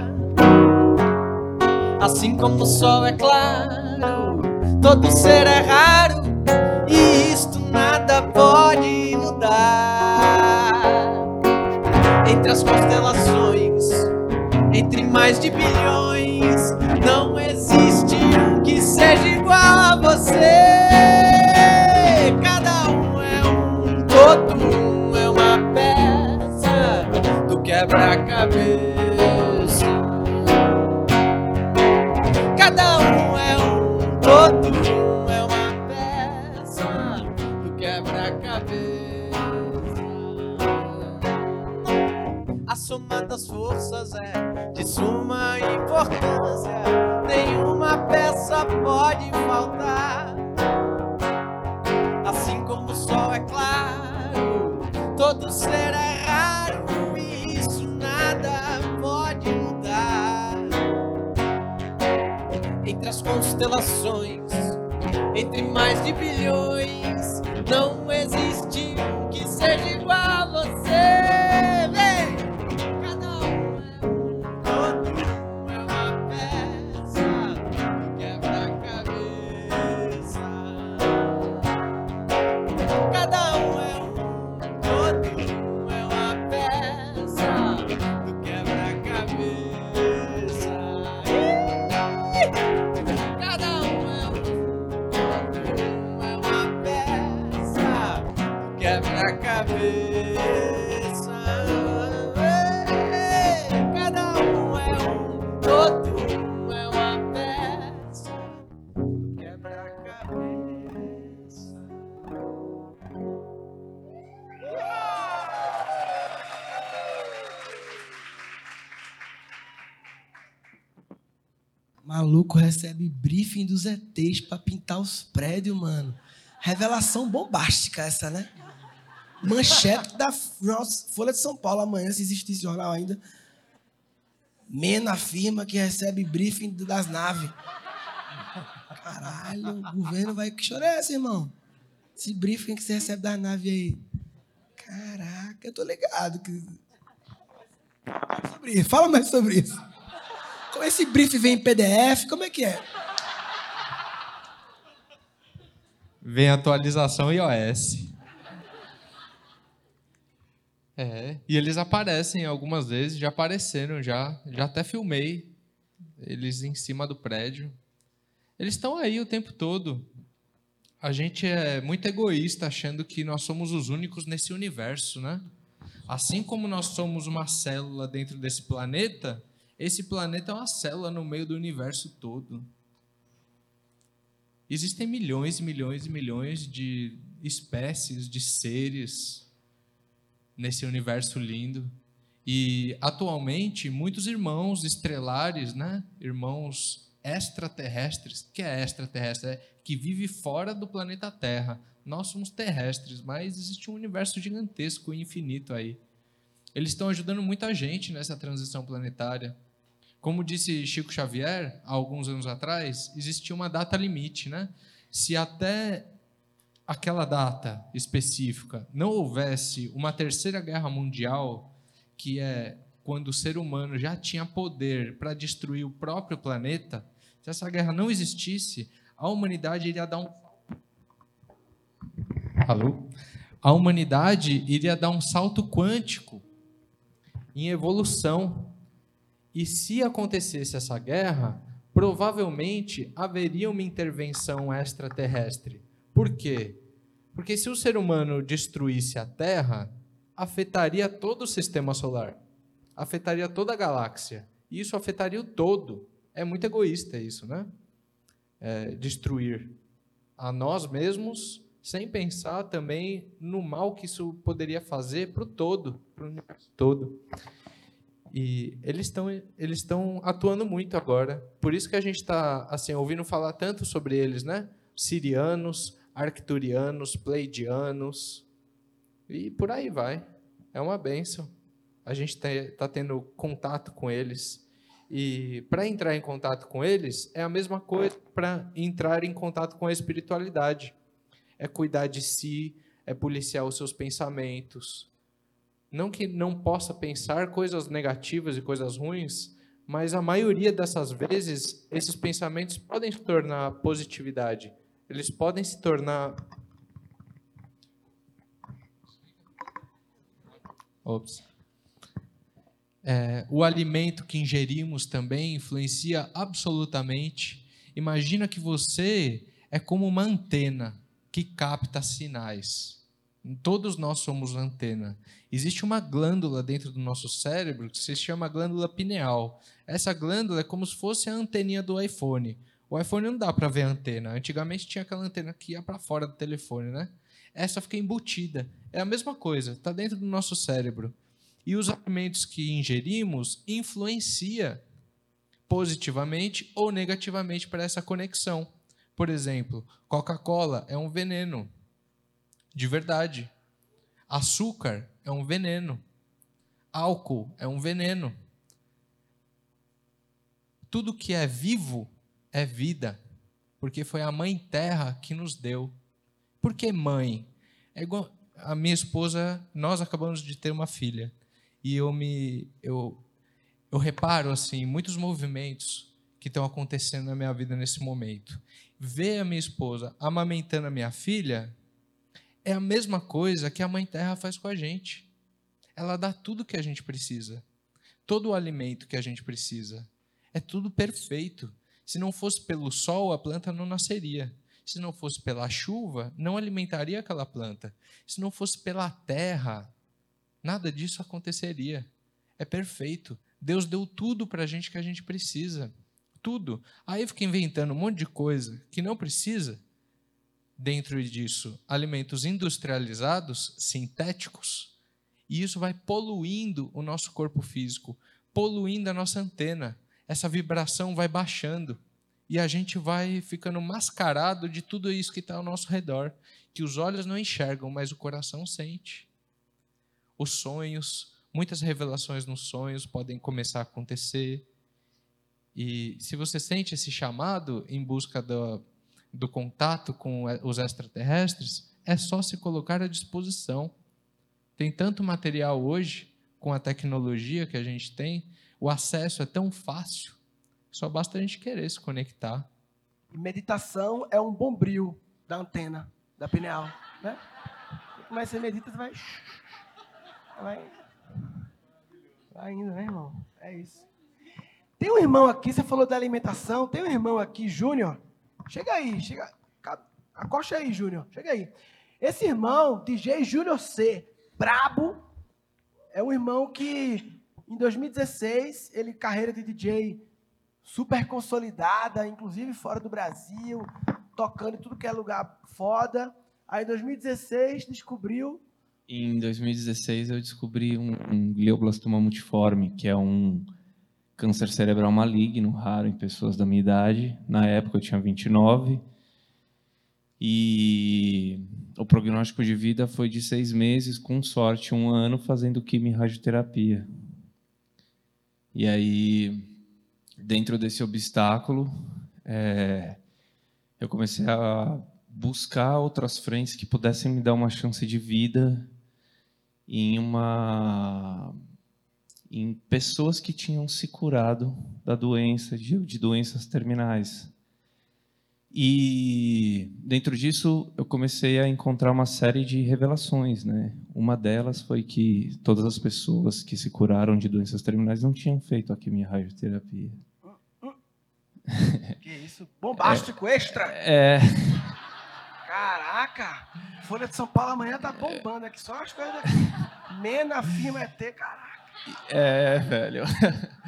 C: Assim como o sol é claro, todo ser é raro, e isto nada pode mudar. Entre as constelações, entre mais de bilhões, não existe um que seja igual a você. Quebra-cabeça. Constelações, entre mais de bilhões,
A: maluco recebe briefing dos ETs para pintar os prédios, mano. Revelação bombástica essa, né? Manchete da Folha de São Paulo amanhã, se existisse jornal ainda. Mena afirma que recebe briefing das naves. Caralho, o governo vai. Que chora é essa, irmão? Esse briefing que você recebe das naves aí. Caraca, eu tô ligado. Que... Fala mais sobre isso. Esse briefing vem em PDF? Como é que é?
H: Vem atualização iOS. É, e eles aparecem algumas vezes, já apareceram, já, já até filmei eles em cima do prédio. Eles estão aí o tempo todo. A gente é muito egoísta achando que nós somos os únicos nesse universo, né? Assim como nós somos uma célula dentro desse planeta, esse planeta é uma célula no meio do universo todo. Existem milhões e milhões e milhões de espécies, de seres nesse universo lindo. E atualmente muitos irmãos estrelares, né? Irmãos extraterrestres, que é extraterrestre, é que vive fora do planeta Terra. Nós somos terrestres, mas existe um universo gigantesco e infinito aí. Eles estão ajudando muita gente nessa transição planetária. Como disse Chico Xavier, há alguns anos atrás, existia uma data limite, né? Se até aquela data específica não houvesse uma terceira guerra mundial, que é quando o ser humano já tinha poder para destruir o próprio planeta, se essa guerra não existisse, a humanidade iria dar um Alô? A humanidade iria dar um salto quântico em evolução. E se acontecesse essa guerra, provavelmente haveria uma intervenção extraterrestre por quê? Porque se o ser humano destruísse a Terra, afetaria todo o sistema solar, afetaria toda a galáxia. E isso afetaria o todo. É muito egoísta isso, né? É, destruir a nós mesmos, sem pensar também no mal que isso poderia fazer para o todo, para o universo todo. E eles estão eles estão atuando muito agora. Por isso que a gente está assim ouvindo falar tanto sobre eles, né? Sirianos, arcturianos, pleidianos, e por aí vai. É uma benção. A gente está tendo contato com eles. E para entrar em contato com eles, é a mesma coisa para entrar em contato com a espiritualidade. É cuidar de si, é policiar os seus pensamentos. Não que não possa pensar coisas negativas e coisas ruins, mas a maioria dessas vezes, esses pensamentos podem se tornar positividade eles podem se tornar. Ops. É, o alimento que ingerimos também influencia absolutamente. Imagina que você é como uma antena que capta sinais. Todos nós somos antena. Existe uma glândula dentro do nosso cérebro que se chama glândula pineal. Essa glândula é como se fosse a anteninha do iPhone. O iPhone não dá para ver a antena. Antigamente tinha aquela antena que ia para fora do telefone, né? Essa fica embutida. É a mesma coisa, está dentro do nosso cérebro. E os alimentos que ingerimos influencia positivamente ou negativamente para essa conexão. Por exemplo, Coca-Cola é um veneno. De verdade. Açúcar é um veneno. Álcool é um veneno. Tudo que é vivo é vida, porque foi a mãe terra que nos deu. Por que mãe? É igual a minha esposa, nós acabamos de ter uma filha e eu me eu eu reparo assim muitos movimentos que estão acontecendo na minha vida nesse momento. Ver a minha esposa amamentando a minha filha é a mesma coisa que a mãe terra faz com a gente. Ela dá tudo que a gente precisa. Todo o alimento que a gente precisa. É tudo perfeito. Se não fosse pelo sol, a planta não nasceria. Se não fosse pela chuva, não alimentaria aquela planta. Se não fosse pela terra, nada disso aconteceria. É perfeito. Deus deu tudo para a gente que a gente precisa. Tudo. Aí fica inventando um monte de coisa que não precisa. Dentro disso, alimentos industrializados, sintéticos, e isso vai poluindo o nosso corpo físico, poluindo a nossa antena essa vibração vai baixando e a gente vai ficando mascarado de tudo isso que está ao nosso redor, que os olhos não enxergam, mas o coração sente. os sonhos, muitas revelações nos sonhos podem começar a acontecer. E se você sente esse chamado em busca do, do contato com os extraterrestres, é só se colocar à disposição. Tem tanto material hoje, com a tecnologia que a gente tem, o acesso é tão fácil, só basta a gente querer se conectar.
A: Meditação é um bombril da antena, da pineal. Né? Mas você medita, você vai. Vai, vai indo, né, irmão? É isso. Tem um irmão aqui, você falou da alimentação, tem um irmão aqui, Júnior. Chega aí, chega. Acosta aí, Júnior. Chega aí. Esse irmão, DJ Júnior C, brabo, é um irmão que em 2016, ele carreira de DJ super consolidada, inclusive fora do Brasil, tocando em tudo que é lugar foda. Aí em 2016 descobriu.
I: Em 2016 eu descobri um, um glioblastoma multiforme, que é um câncer cerebral maligno, raro em pessoas da minha idade. Na época eu tinha 29. E o prognóstico de vida foi de seis meses, com sorte, um ano fazendo quimio e radioterapia. E aí, dentro desse obstáculo, é, eu comecei a buscar outras frentes que pudessem me dar uma chance de vida em uma em pessoas que tinham se curado da doença de, de doenças terminais e dentro disso eu comecei a encontrar uma série de revelações, né? Uma delas foi que todas as pessoas que se curaram de doenças terminais não tinham feito a quimio radioterapia.
A: Que isso? Bombástico é, extra!
I: É.
A: Caraca! Folha de São Paulo amanhã tá bombando aqui, só as coisas. Mena, firma ET, caraca.
I: É, velho. (laughs)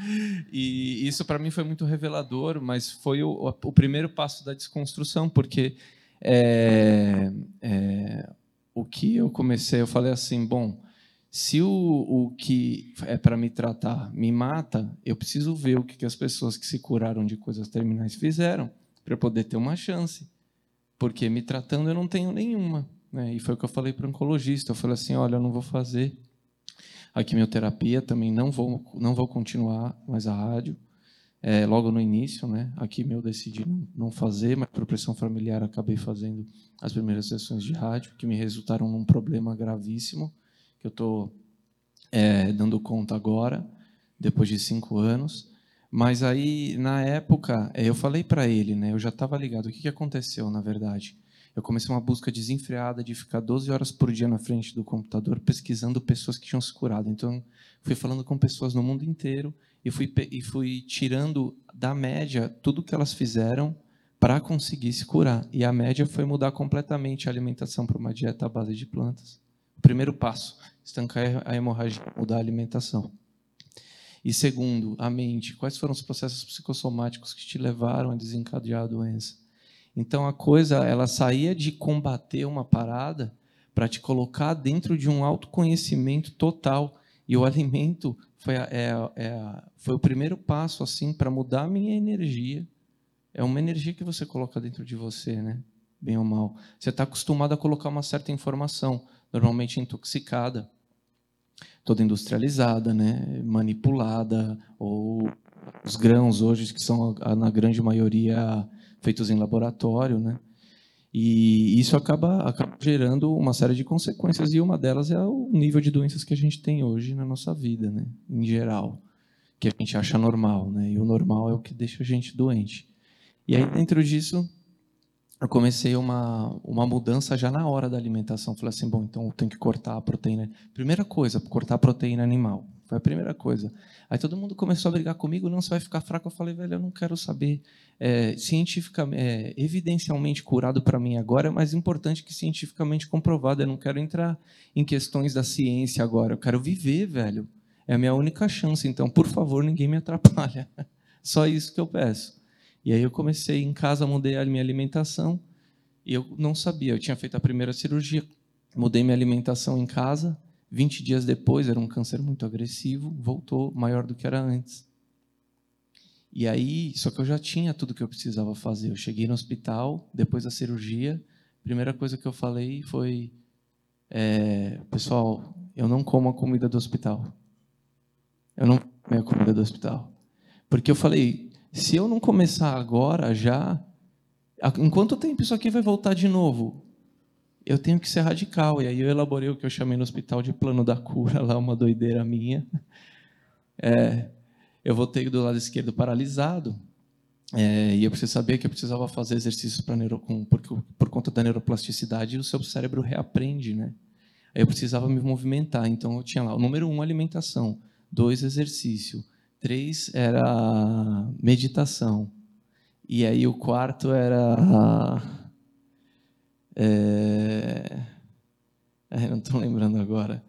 I: E isso para mim foi muito revelador, mas foi o, o, primeiro passo da desconstrução, porque é, é, o que eu comecei, eu falei assim, bom, se o, o que é para me tratar me mata, eu preciso ver o que, que as pessoas que se curaram de coisas terminais fizeram para poder ter uma chance, porque me tratando eu não tenho nenhuma. Né? E foi o que eu falei para o oncologista. Eu falei assim, olha, eu não vou fazer a quimioterapia, também não vou, não vou continuar mais a rádio. É, logo no início, né? A quimio eu decidi não fazer, mas por pressão familiar acabei fazendo as primeiras sessões de rádio, que me resultaram num problema gravíssimo, que eu estou é, dando conta agora, depois de cinco anos. Mas aí, na época, é, eu falei para ele, né? Eu já estava ligado. O que, que aconteceu, na verdade? Eu comecei uma busca desenfreada de ficar 12 horas por dia na frente do computador pesquisando pessoas que tinham se curado. Então, fui falando com pessoas no mundo inteiro e fui, e fui tirando da média tudo que elas fizeram para conseguir se curar. E a média foi mudar completamente a alimentação para uma dieta à base de plantas. Primeiro passo, estancar a hemorragia, mudar a alimentação. E segundo, a mente. Quais foram os processos psicossomáticos que te levaram a desencadear a doença? Então a coisa, ela saía de combater uma parada para te colocar dentro de um autoconhecimento total. E o (laughs) alimento foi, é, é, foi o primeiro passo assim para mudar a minha energia. É uma energia que você coloca dentro de você, né? Bem ou mal. Você está acostumado a colocar uma certa informação, normalmente intoxicada, toda industrializada, né? Manipulada, ou os grãos hoje que são na grande maioria feitos em laboratório, né? E isso acaba, acaba, gerando uma série de consequências, e uma delas é o nível de doenças que a gente tem hoje na nossa vida, né? em geral, que a gente acha normal, né? e o normal é o que deixa a gente doente. E aí, dentro disso, eu comecei uma, uma mudança já na hora da alimentação. Falei assim: bom, então eu tenho que cortar a proteína. Primeira coisa, cortar a proteína animal. Foi a primeira coisa. Aí todo mundo começou a brigar comigo, não, você vai ficar fraco. Eu falei, velho, eu não quero saber. É, cientificamente, é, evidencialmente curado para mim agora é mais importante que cientificamente comprovado. Eu não quero entrar em questões da ciência agora. Eu quero viver, velho. É a minha única chance. Então, por favor, ninguém me atrapalha. (laughs) Só isso que eu peço. E aí eu comecei em casa, mudei a minha alimentação. E eu não sabia. Eu tinha feito a primeira cirurgia, mudei minha alimentação em casa 20 dias depois, era um câncer muito agressivo, voltou maior do que era antes. E aí, só que eu já tinha tudo que eu precisava fazer. Eu cheguei no hospital, depois da cirurgia, a primeira coisa que eu falei foi: é, pessoal, eu não como a comida do hospital. Eu não como a comida do hospital. Porque eu falei, se eu não começar agora, já. Em quanto tempo isso aqui vai voltar de novo? Eu tenho que ser radical. E aí eu elaborei o que eu chamei no hospital de plano da cura, (laughs) lá, uma doideira minha. É, eu voltei do lado esquerdo paralisado. É, e eu preciso saber que eu precisava fazer exercícios para neuro, com, por, por conta da neuroplasticidade, o seu cérebro reaprende, né? Aí eu precisava me movimentar, então eu tinha lá o número um alimentação, dois exercício, três era meditação e aí o quarto era é, (laughs) é, não estou lembrando agora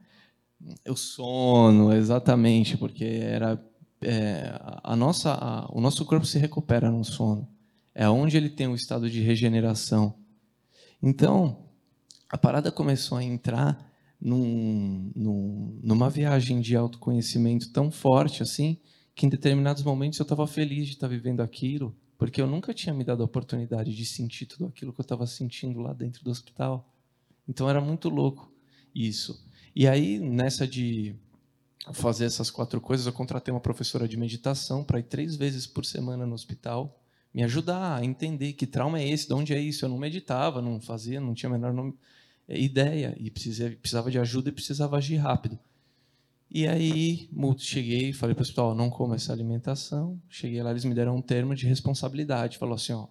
I: o sono exatamente porque era é, a nossa, a, o nosso corpo se recupera no sono. É onde ele tem o estado de regeneração. Então, a parada começou a entrar num, num, numa viagem de autoconhecimento tão forte assim, que em determinados momentos eu estava feliz de estar vivendo aquilo, porque eu nunca tinha me dado a oportunidade de sentir tudo aquilo que eu estava sentindo lá dentro do hospital. Então era muito louco isso. E aí, nessa de fazer essas quatro coisas, eu contratei uma professora de meditação para ir três vezes por semana no hospital, me ajudar a entender que trauma é esse, de onde é isso. Eu não meditava, não fazia, não tinha a menor é, ideia e precisava de ajuda e precisava agir rápido. E aí, cheguei falei para o hospital, não como essa alimentação. Cheguei lá, eles me deram um termo de responsabilidade. Falou assim, ó,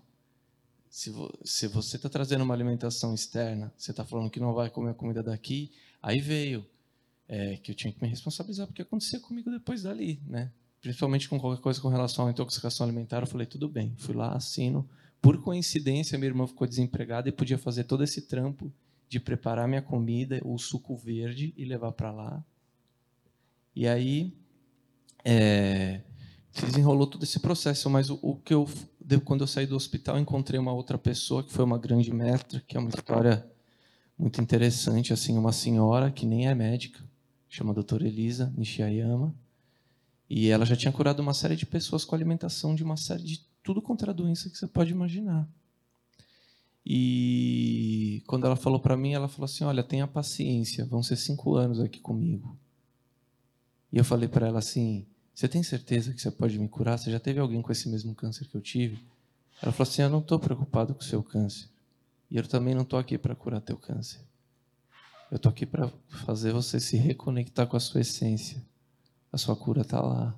I: se, se você está trazendo uma alimentação externa, você está falando que não vai comer a comida daqui, aí veio é, que eu tinha que me responsabilizar porque acontecia comigo depois dali, né? Principalmente com qualquer coisa com relação à intoxicação alimentar, eu falei tudo bem, fui lá, assino. Por coincidência, minha irmã ficou desempregada e podia fazer todo esse trampo de preparar minha comida, o suco verde e levar para lá. E aí é, se desenrolou todo esse processo, mas o, o que eu quando eu saí do hospital encontrei uma outra pessoa que foi uma grande mestra, que é uma história muito interessante, assim, uma senhora que nem é médica, chama doutora Elisa Nishiyama. E ela já tinha curado uma série de pessoas com alimentação de uma série de tudo contra a doença que você pode imaginar. E quando ela falou para mim, ela falou assim: Olha, tenha paciência, vão ser cinco anos aqui comigo. E eu falei para ela assim: Você tem certeza que você pode me curar? Você já teve alguém com esse mesmo câncer que eu tive? Ela falou assim: Eu não estou preocupado com o seu câncer. E eu também não estou aqui para curar teu câncer. Eu estou aqui para fazer você se reconectar com a sua essência. A sua cura está lá.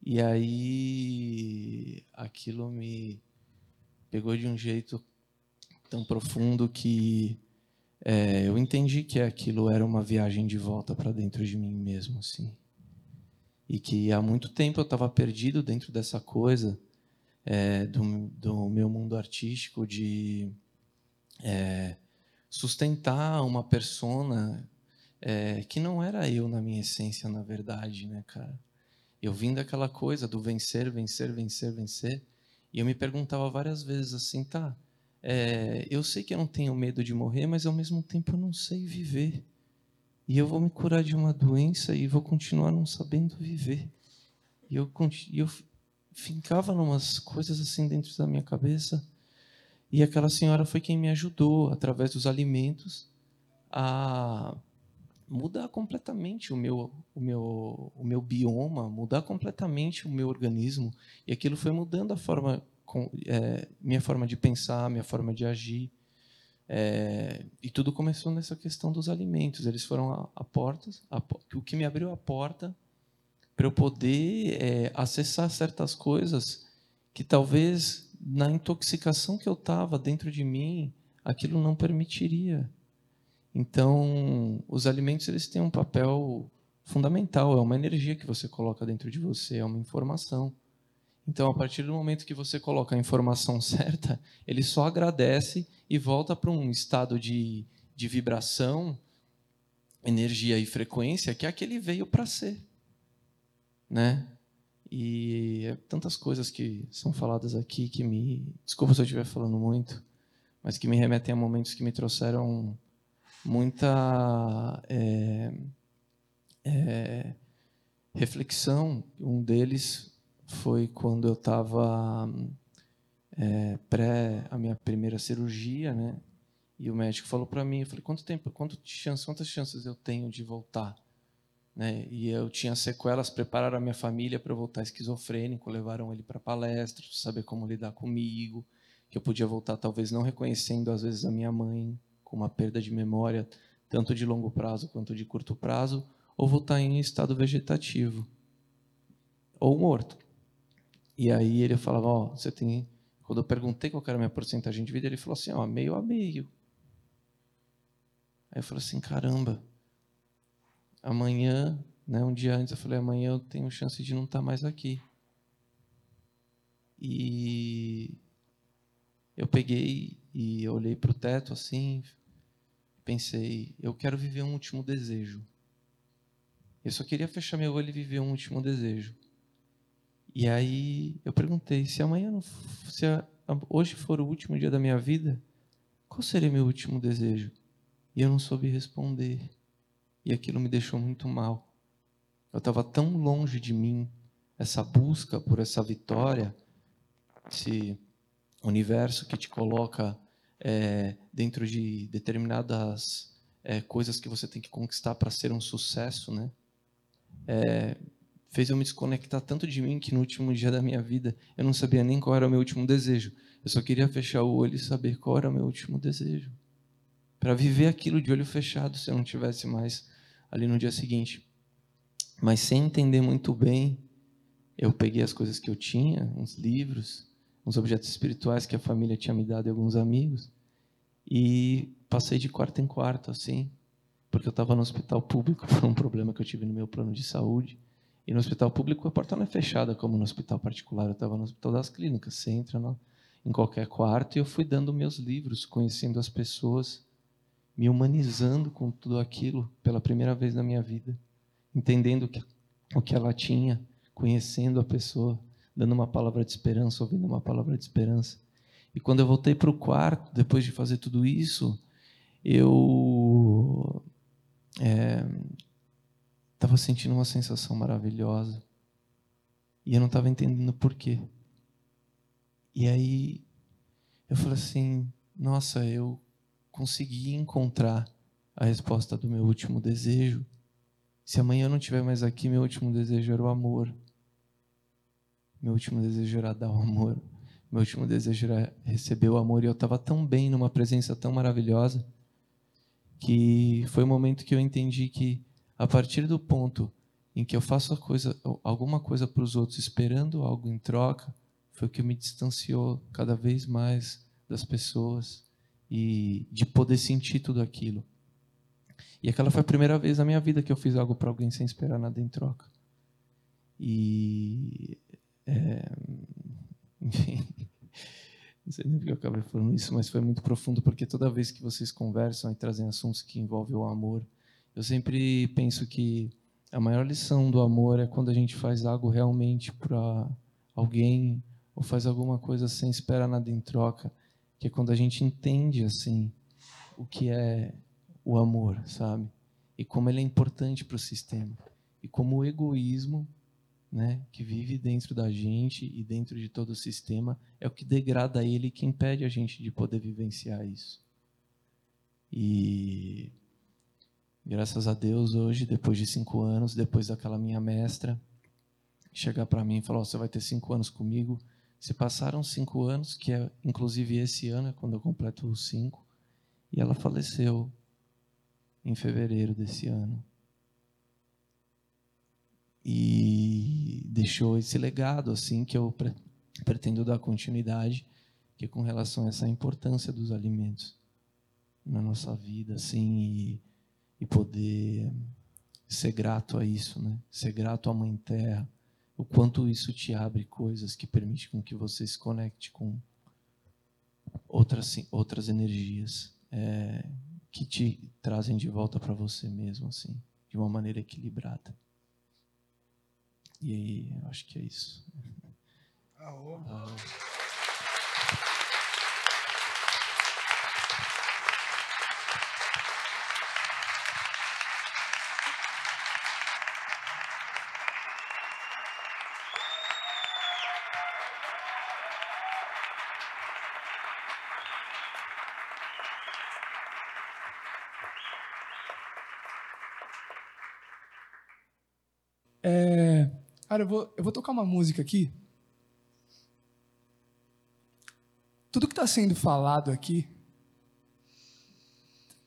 I: E aí aquilo me pegou de um jeito tão profundo que é, eu entendi que aquilo era uma viagem de volta para dentro de mim mesmo, assim. E que há muito tempo eu estava perdido dentro dessa coisa é, do, do meu mundo artístico de é, sustentar uma persona é, que não era eu na minha essência, na verdade, né, cara? Eu vim daquela coisa do vencer, vencer, vencer, vencer, e eu me perguntava várias vezes assim, tá? É, eu sei que eu não tenho medo de morrer, mas ao mesmo tempo eu não sei viver. E eu vou me curar de uma doença e vou continuar não sabendo viver. E eu, eu ficava numas coisas assim dentro da minha cabeça e aquela senhora foi quem me ajudou, através dos alimentos, a mudar completamente o meu, o meu, o meu bioma, mudar completamente o meu organismo. E aquilo foi mudando a forma, é, minha forma de pensar, minha forma de agir. É, e tudo começou nessa questão dos alimentos. Eles foram a, a portas, a, o que me abriu a porta para eu poder é, acessar certas coisas que talvez na intoxicação que eu estava dentro de mim, aquilo não permitiria. Então, os alimentos eles têm um papel fundamental, é uma energia que você coloca dentro de você, é uma informação. Então, a partir do momento que você coloca a informação (laughs) certa, ele só agradece e volta para um estado de, de vibração, energia e frequência que é aquele veio para ser. Né? E é tantas coisas que são faladas aqui que me. Desculpa se eu estiver falando muito, mas que me remetem a momentos que me trouxeram muita é, é, reflexão. Um deles foi quando eu estava é, pré a minha primeira cirurgia, né? E o médico falou para mim, eu falei, quanto tempo, quanto chance, quantas chances eu tenho de voltar? Né? E eu tinha sequelas, prepararam a minha família para eu voltar esquizofrênico, levaram ele para palestra, para saber como lidar comigo, que eu podia voltar talvez não reconhecendo às vezes a minha mãe, com uma perda de memória, tanto de longo prazo quanto de curto prazo, ou voltar em estado vegetativo, ou morto. E aí ele falava, ó, oh, você tem... Quando eu perguntei qual era a minha porcentagem de vida, ele falou assim, ó, meio a meio. Aí eu falei assim, caramba, amanhã, né, um dia antes, eu falei, amanhã eu tenho chance de não estar tá mais aqui. E eu peguei e olhei para o teto assim, pensei, eu quero viver um último desejo. Eu só queria fechar meu olho e viver um último desejo. E aí eu perguntei, se amanhã não, se a, hoje for o último dia da minha vida, qual seria meu último desejo? E eu não soube responder. E aquilo me deixou muito mal. Eu estava tão longe de mim, essa busca por essa vitória, esse universo que te coloca é, dentro de determinadas é, coisas que você tem que conquistar para ser um sucesso, né? É, fez eu me desconectar tanto de mim que no último dia da minha vida eu não sabia nem qual era o meu último desejo. Eu só queria fechar o olho e saber qual era o meu último desejo. Para viver aquilo de olho fechado se eu não tivesse mais ali no dia seguinte. Mas sem entender muito bem, eu peguei as coisas que eu tinha, uns livros, uns objetos espirituais que a família tinha me dado e alguns amigos, e passei de quarto em quarto, assim, porque eu estava no hospital público (laughs) por um problema que eu tive no meu plano de saúde. E no hospital público a porta não é fechada como no hospital particular. Eu estava no hospital das clínicas. Você entra no, em qualquer quarto e eu fui dando meus livros, conhecendo as pessoas me humanizando com tudo aquilo pela primeira vez na minha vida, entendendo o que ela tinha, conhecendo a pessoa, dando uma palavra de esperança, ouvindo uma palavra de esperança. E quando eu voltei para o quarto, depois de fazer tudo isso, eu estava é, sentindo uma sensação maravilhosa. E eu não estava entendendo por quê. E aí eu falei assim: nossa, eu consegui encontrar a resposta do meu último desejo. Se amanhã eu não estiver mais aqui, meu último desejo era o amor. Meu último desejo era dar o amor. Meu último desejo era receber o amor. E eu estava tão bem, numa presença tão maravilhosa, que foi o momento que eu entendi que, a partir do ponto em que eu faço coisa, alguma coisa para os outros esperando algo em troca, foi o que me distanciou cada vez mais das pessoas e de poder sentir tudo aquilo. E aquela foi a primeira vez na minha vida que eu fiz algo para alguém sem esperar nada em troca. E. É, enfim. (laughs) Não sei nem porque eu acabei falando isso, mas foi muito profundo, porque toda vez que vocês conversam e trazem assuntos que envolvem o amor, eu sempre penso que a maior lição do amor é quando a gente faz algo realmente para alguém, ou faz alguma coisa sem esperar nada em troca que é quando a gente entende assim o que é o amor, sabe? E como ele é importante para o sistema. E como o egoísmo, né, que vive dentro da gente e dentro de todo o sistema, é o que degrada ele e que impede a gente de poder vivenciar isso. E graças a Deus, hoje, depois de cinco anos, depois daquela minha mestra, chegar para mim e falar: oh, Você vai ter cinco anos comigo se passaram cinco anos, que é inclusive esse ano, é quando eu completo os cinco, e ela faleceu em fevereiro desse ano. E deixou esse legado, assim, que eu pretendo dar continuidade, que é com relação a essa importância dos alimentos na nossa vida, assim, e, e poder ser grato a isso, né? Ser grato à Mãe Terra, o quanto isso te abre coisas que permite com que você se conecte com outras outras energias é, que te trazem de volta para você mesmo assim de uma maneira equilibrada e aí eu acho que é isso
A: Aô.
I: Aô.
J: Cara, eu vou, eu vou tocar uma música aqui. Tudo que está sendo falado aqui,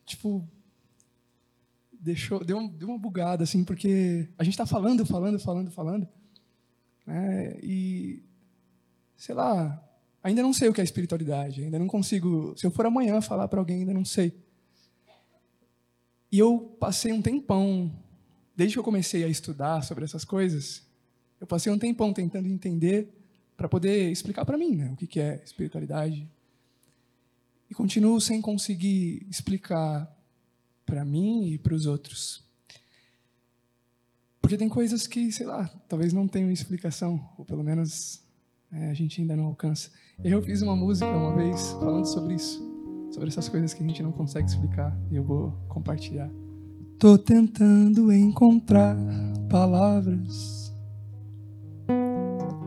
J: tipo, deixou, deu, deu uma bugada, assim, porque a gente está falando, falando, falando, falando, né? E, sei lá, ainda não sei o que é espiritualidade, ainda não consigo. Se eu for amanhã falar para alguém, ainda não sei. E eu passei um tempão, desde que eu comecei a estudar sobre essas coisas, eu passei um tempão tentando entender para poder explicar para mim né, o que é espiritualidade. E continuo sem conseguir explicar para mim e para os outros. Porque tem coisas que, sei lá, talvez não tenham explicação, ou pelo menos é, a gente ainda não alcança. Eu fiz uma música uma vez falando sobre isso, sobre essas coisas que a gente não consegue explicar, e eu vou compartilhar. Tô tentando encontrar palavras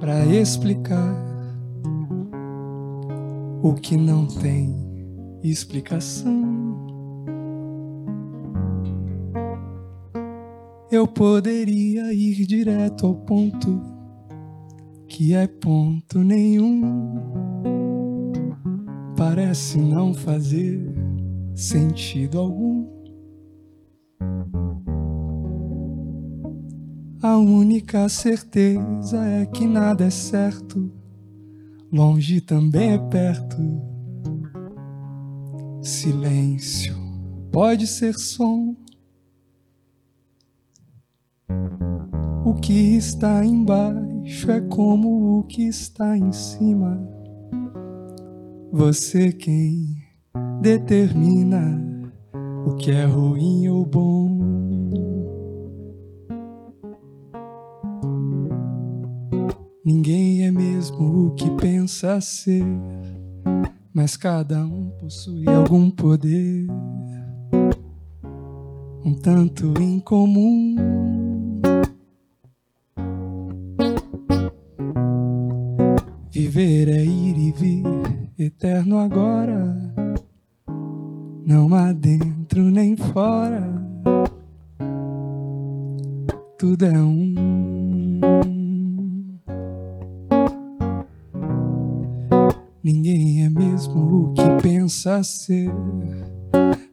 J: para explicar o que não tem explicação. Eu poderia ir direto ao ponto, que é ponto nenhum. Parece não fazer sentido algum. A única certeza é que nada é certo, longe também é perto. Silêncio pode ser som. O que está embaixo é como o que está em cima. Você quem determina o que é ruim ou bom. Ninguém é mesmo o que pensa ser, mas cada um possui algum poder, um tanto incomum. Viver é ir e vir, eterno agora, não há dentro nem fora, tudo é um. Ninguém é mesmo o que pensa ser,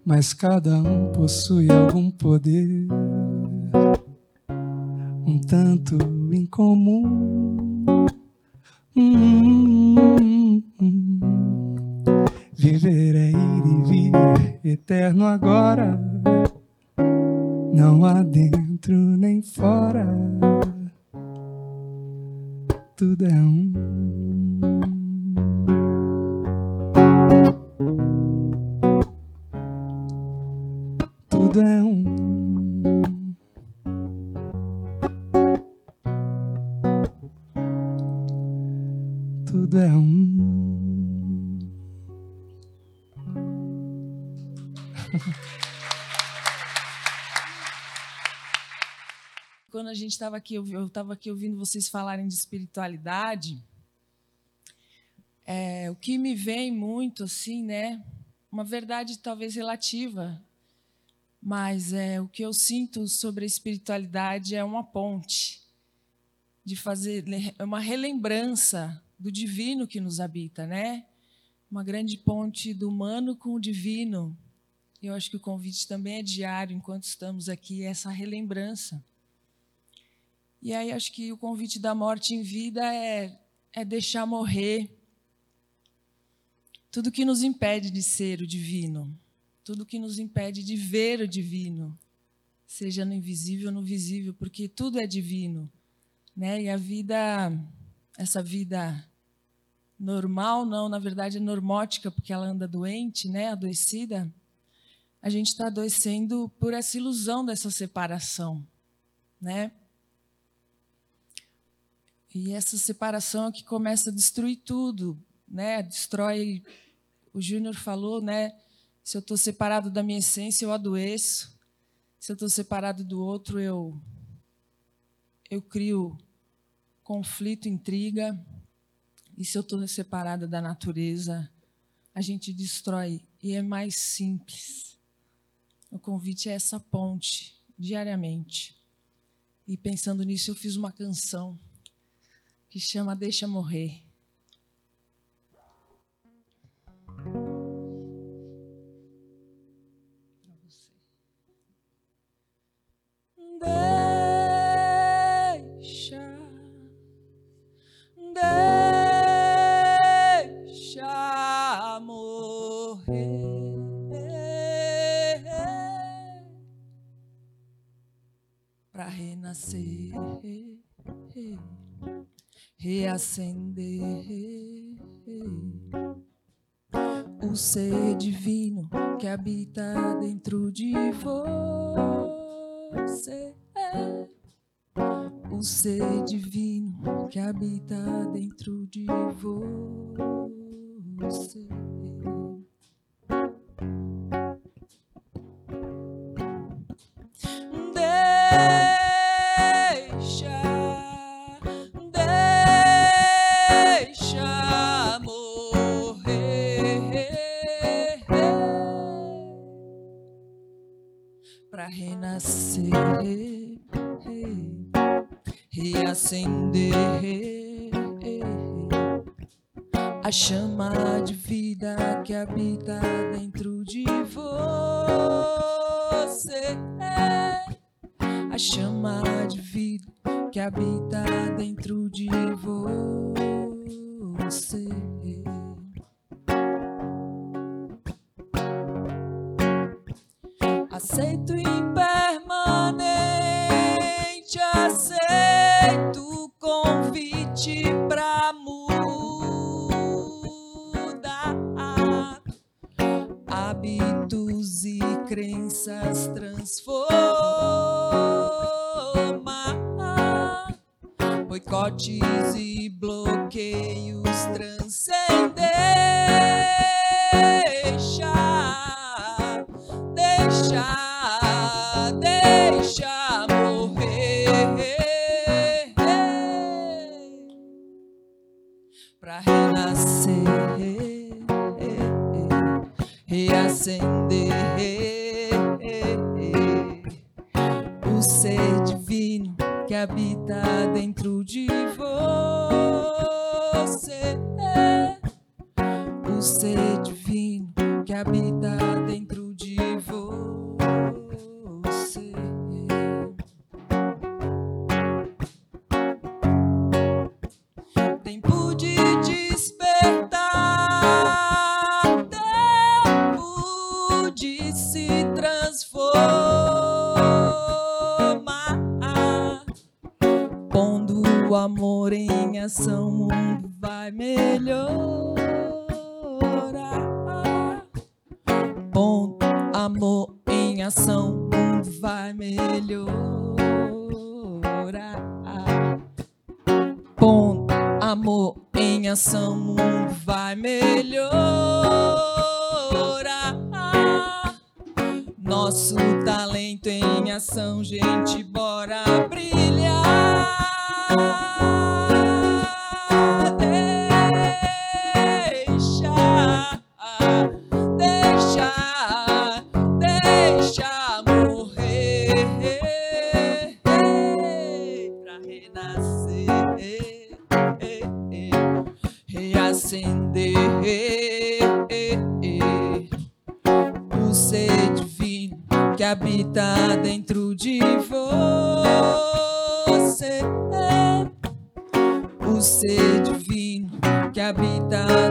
J: mas cada um possui algum poder, um tanto incomum. Hum, Viver é ir e vir, eterno agora, não há dentro nem fora, tudo é um. Tudo é um. Tudo é um.
K: Quando a gente estava aqui, eu estava aqui ouvindo vocês falarem de espiritualidade, é, o que me vem muito assim, né? Uma verdade talvez relativa, mas é o que eu sinto sobre a espiritualidade é uma ponte de fazer é uma relembrança do divino que nos habita, né? Uma grande ponte do humano com o divino. Eu acho que o convite também é diário enquanto estamos aqui, essa relembrança. E aí acho que o convite da morte em vida é, é deixar morrer tudo que nos impede de ser o divino, tudo que nos impede de ver o divino, seja no invisível ou no visível, porque tudo é divino, né? E a vida, essa vida normal, não, na verdade é normótica, porque ela anda doente, né? Adoecida. A gente está adoecendo por essa ilusão dessa separação, né? E essa separação é que começa a destruir tudo, né? Destrói. O Júnior falou, né? Se eu estou separado da minha essência, eu adoeço. Se eu estou separado do outro, eu eu crio conflito, intriga. E se eu estou separada da natureza, a gente destrói. E é mais simples. O convite é essa ponte, diariamente. E pensando nisso, eu fiz uma canção que chama Deixa Morrer. Deixa, deixa morrer para renascer, reacender o ser divino que habita dentro de você você é o ser divino que habita dentro de você. a chama de vida que habita dentro de você. A chama de vida que habita dentro de você. Aceito e crenças transformadas. ser divino que habita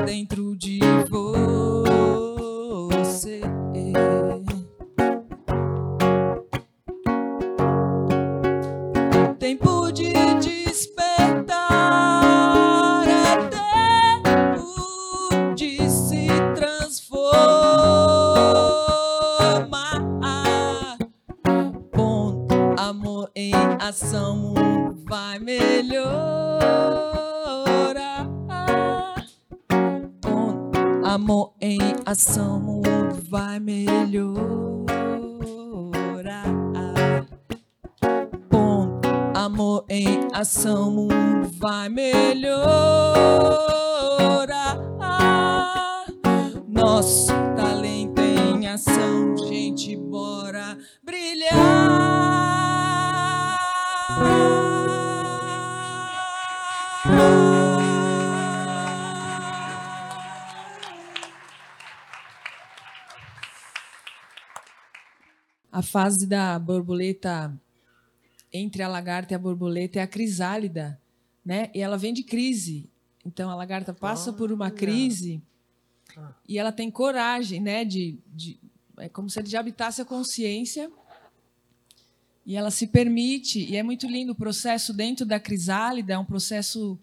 K: fase da borboleta entre a lagarta e a borboleta é a crisálida, né? E ela vem de crise. Então a lagarta passa por uma crise e ela tem coragem, né? De, de é como se ele já habitasse a consciência e ela se permite. E é muito lindo o processo dentro da crisálida, é um processo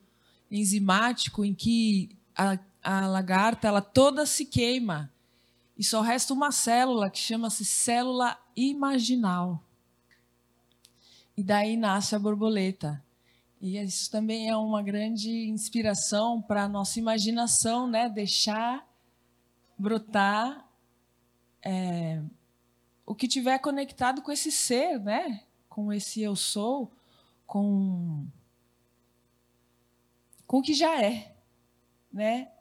K: enzimático em que a, a lagarta ela toda se queima e só resta uma célula que chama-se célula imaginal. E daí nasce a borboleta. E isso também é uma grande inspiração para a nossa imaginação, né? Deixar brotar é, o que tiver conectado com esse ser, né? Com esse eu sou, com com o que já é, né?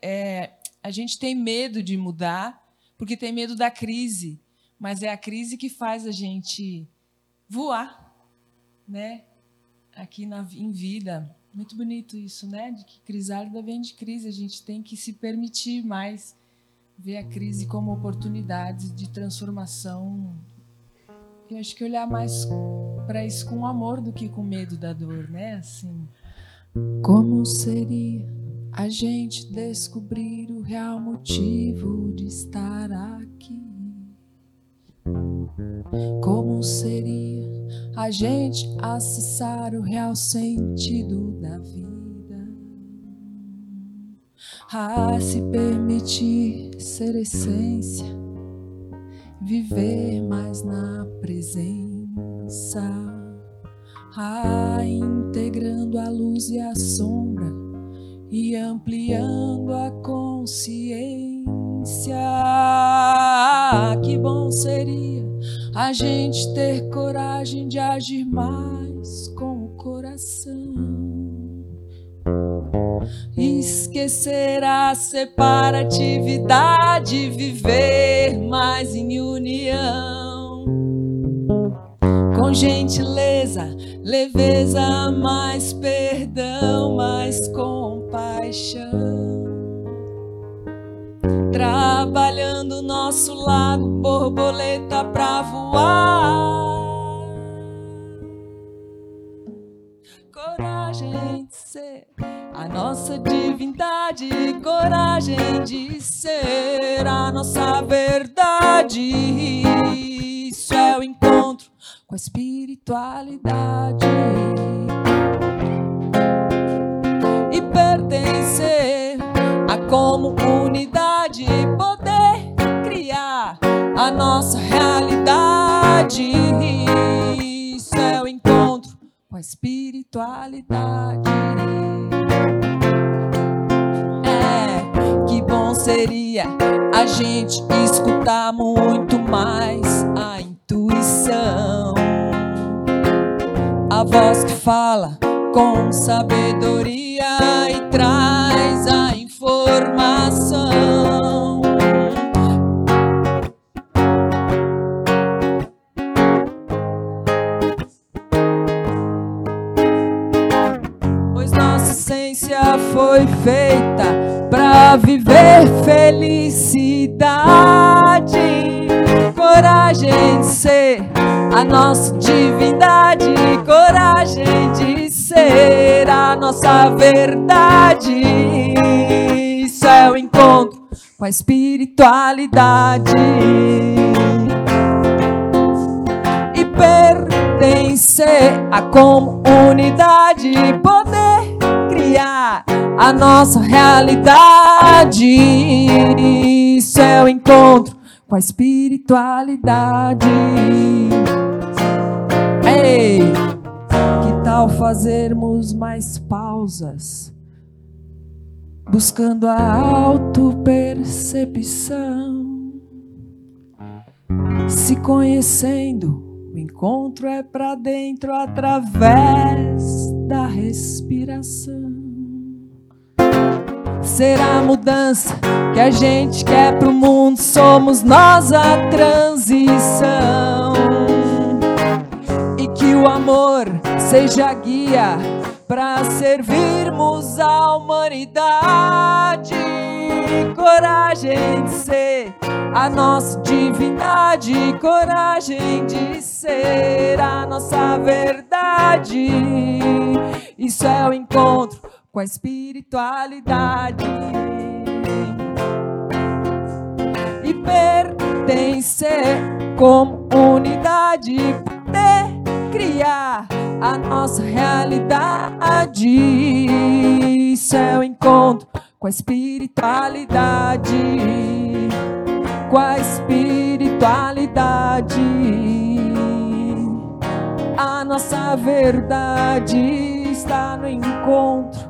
K: É, a gente tem medo de mudar porque tem medo da crise, mas é a crise que faz a gente voar, né? Aqui na, em vida. Muito bonito isso, né? De que crisálida vem de crise. A gente tem que se permitir mais ver a crise como oportunidade de transformação. Eu acho que olhar mais para isso com amor do que com medo da dor, né? Assim, como seria a gente descobrir o real motivo de estar aqui? Como seria a gente acessar o real sentido da vida? A se permitir ser essência, viver mais na presença, a integrando a luz e a sombra e ampliando a consciência. Que bom seria a gente ter coragem de agir mais com o coração. Esquecer a separatividade, viver mais em união. Com gentileza, leveza, mais perdão, mais compaixão. Trabalhando nosso lado, borboleta pra voar. Coragem de ser a nossa divindade, coragem de ser a nossa verdade. Isso é o encontro com a espiritualidade. E pertencer a comunidade, poder criar a nossa realidade. Isso é o encontro com a espiritualidade. É, que bom seria a gente escutar muito mais a intuição. A voz que fala com sabedoria e traz a informação. Pois nossa essência foi feita para viver felicidade. Coragem ser a nossa divindade, coragem de ser a nossa verdade. Isso é o encontro com a espiritualidade. E pertencer à comunidade, poder criar a nossa realidade. Isso é o encontro com a espiritualidade. Ei, que tal fazermos mais pausas, buscando a autopercepção, se conhecendo? O encontro é para dentro através da respiração. Será a mudança que a gente quer pro mundo, somos nós a transição. E que o amor seja guia para servirmos a humanidade. Coragem de ser a nossa divindade, coragem de ser a nossa verdade. Isso é o encontro com a espiritualidade. E pertencer como unidade, poder criar a nossa realidade. Isso é o encontro com a espiritualidade. Com a espiritualidade. A nossa verdade está no encontro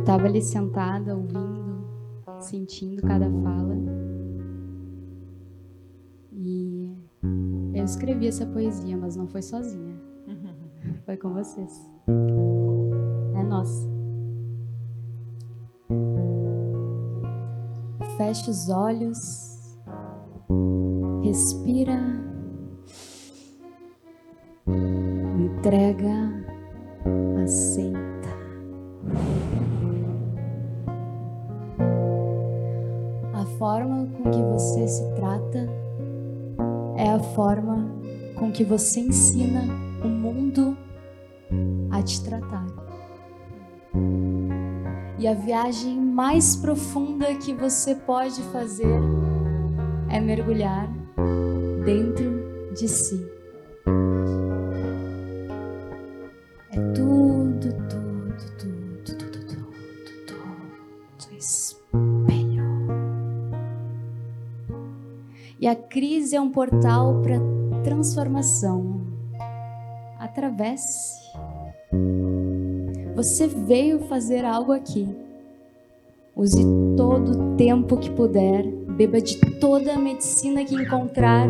L: Eu estava ali sentada, ouvindo, sentindo cada fala. E eu escrevi essa poesia, mas não foi sozinha. (laughs) Foi com vocês. É nossa. Fecha os olhos, respira, entrega, aceita. Forma com que você se trata é a forma com que você ensina o mundo a te tratar. E a viagem mais profunda que você pode fazer é mergulhar dentro de si. É um portal para transformação. Atravesse. Você veio fazer algo aqui. Use todo o tempo que puder, beba de toda a medicina que encontrar,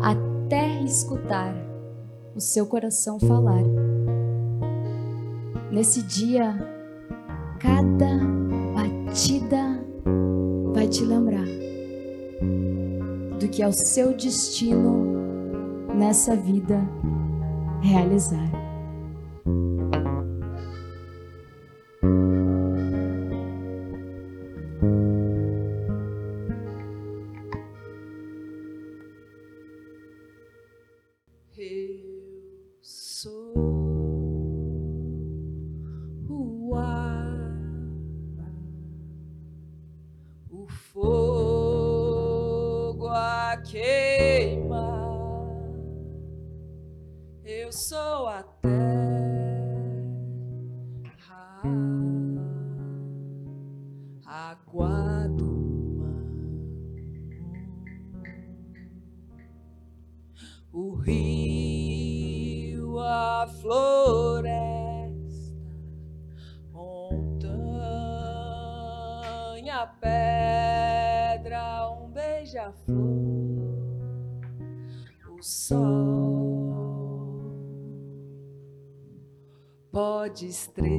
L: até escutar o seu coração falar. Nesse dia, cada batida vai te lembrar do que é o seu destino nessa vida realizar.
K: Pode estrela.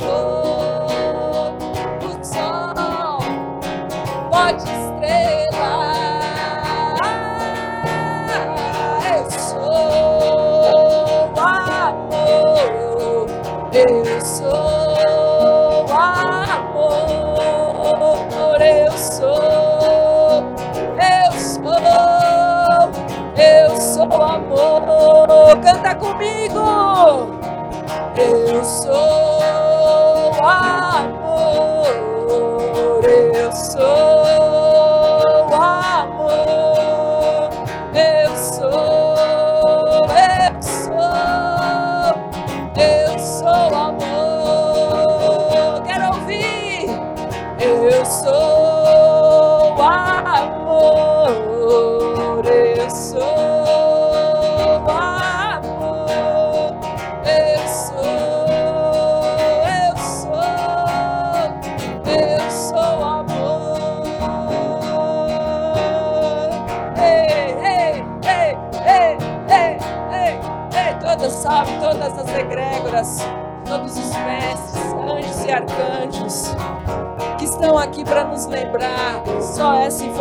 K: Oh.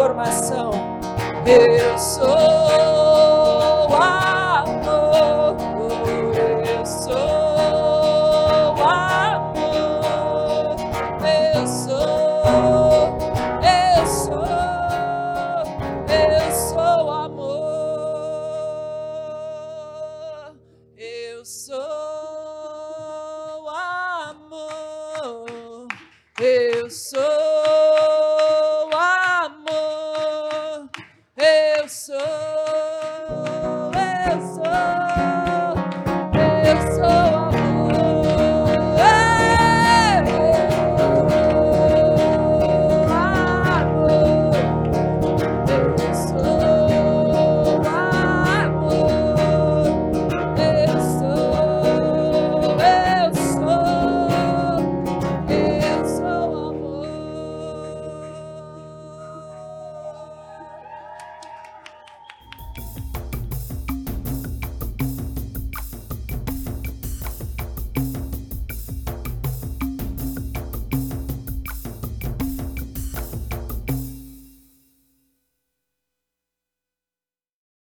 K: Informação. Eu sou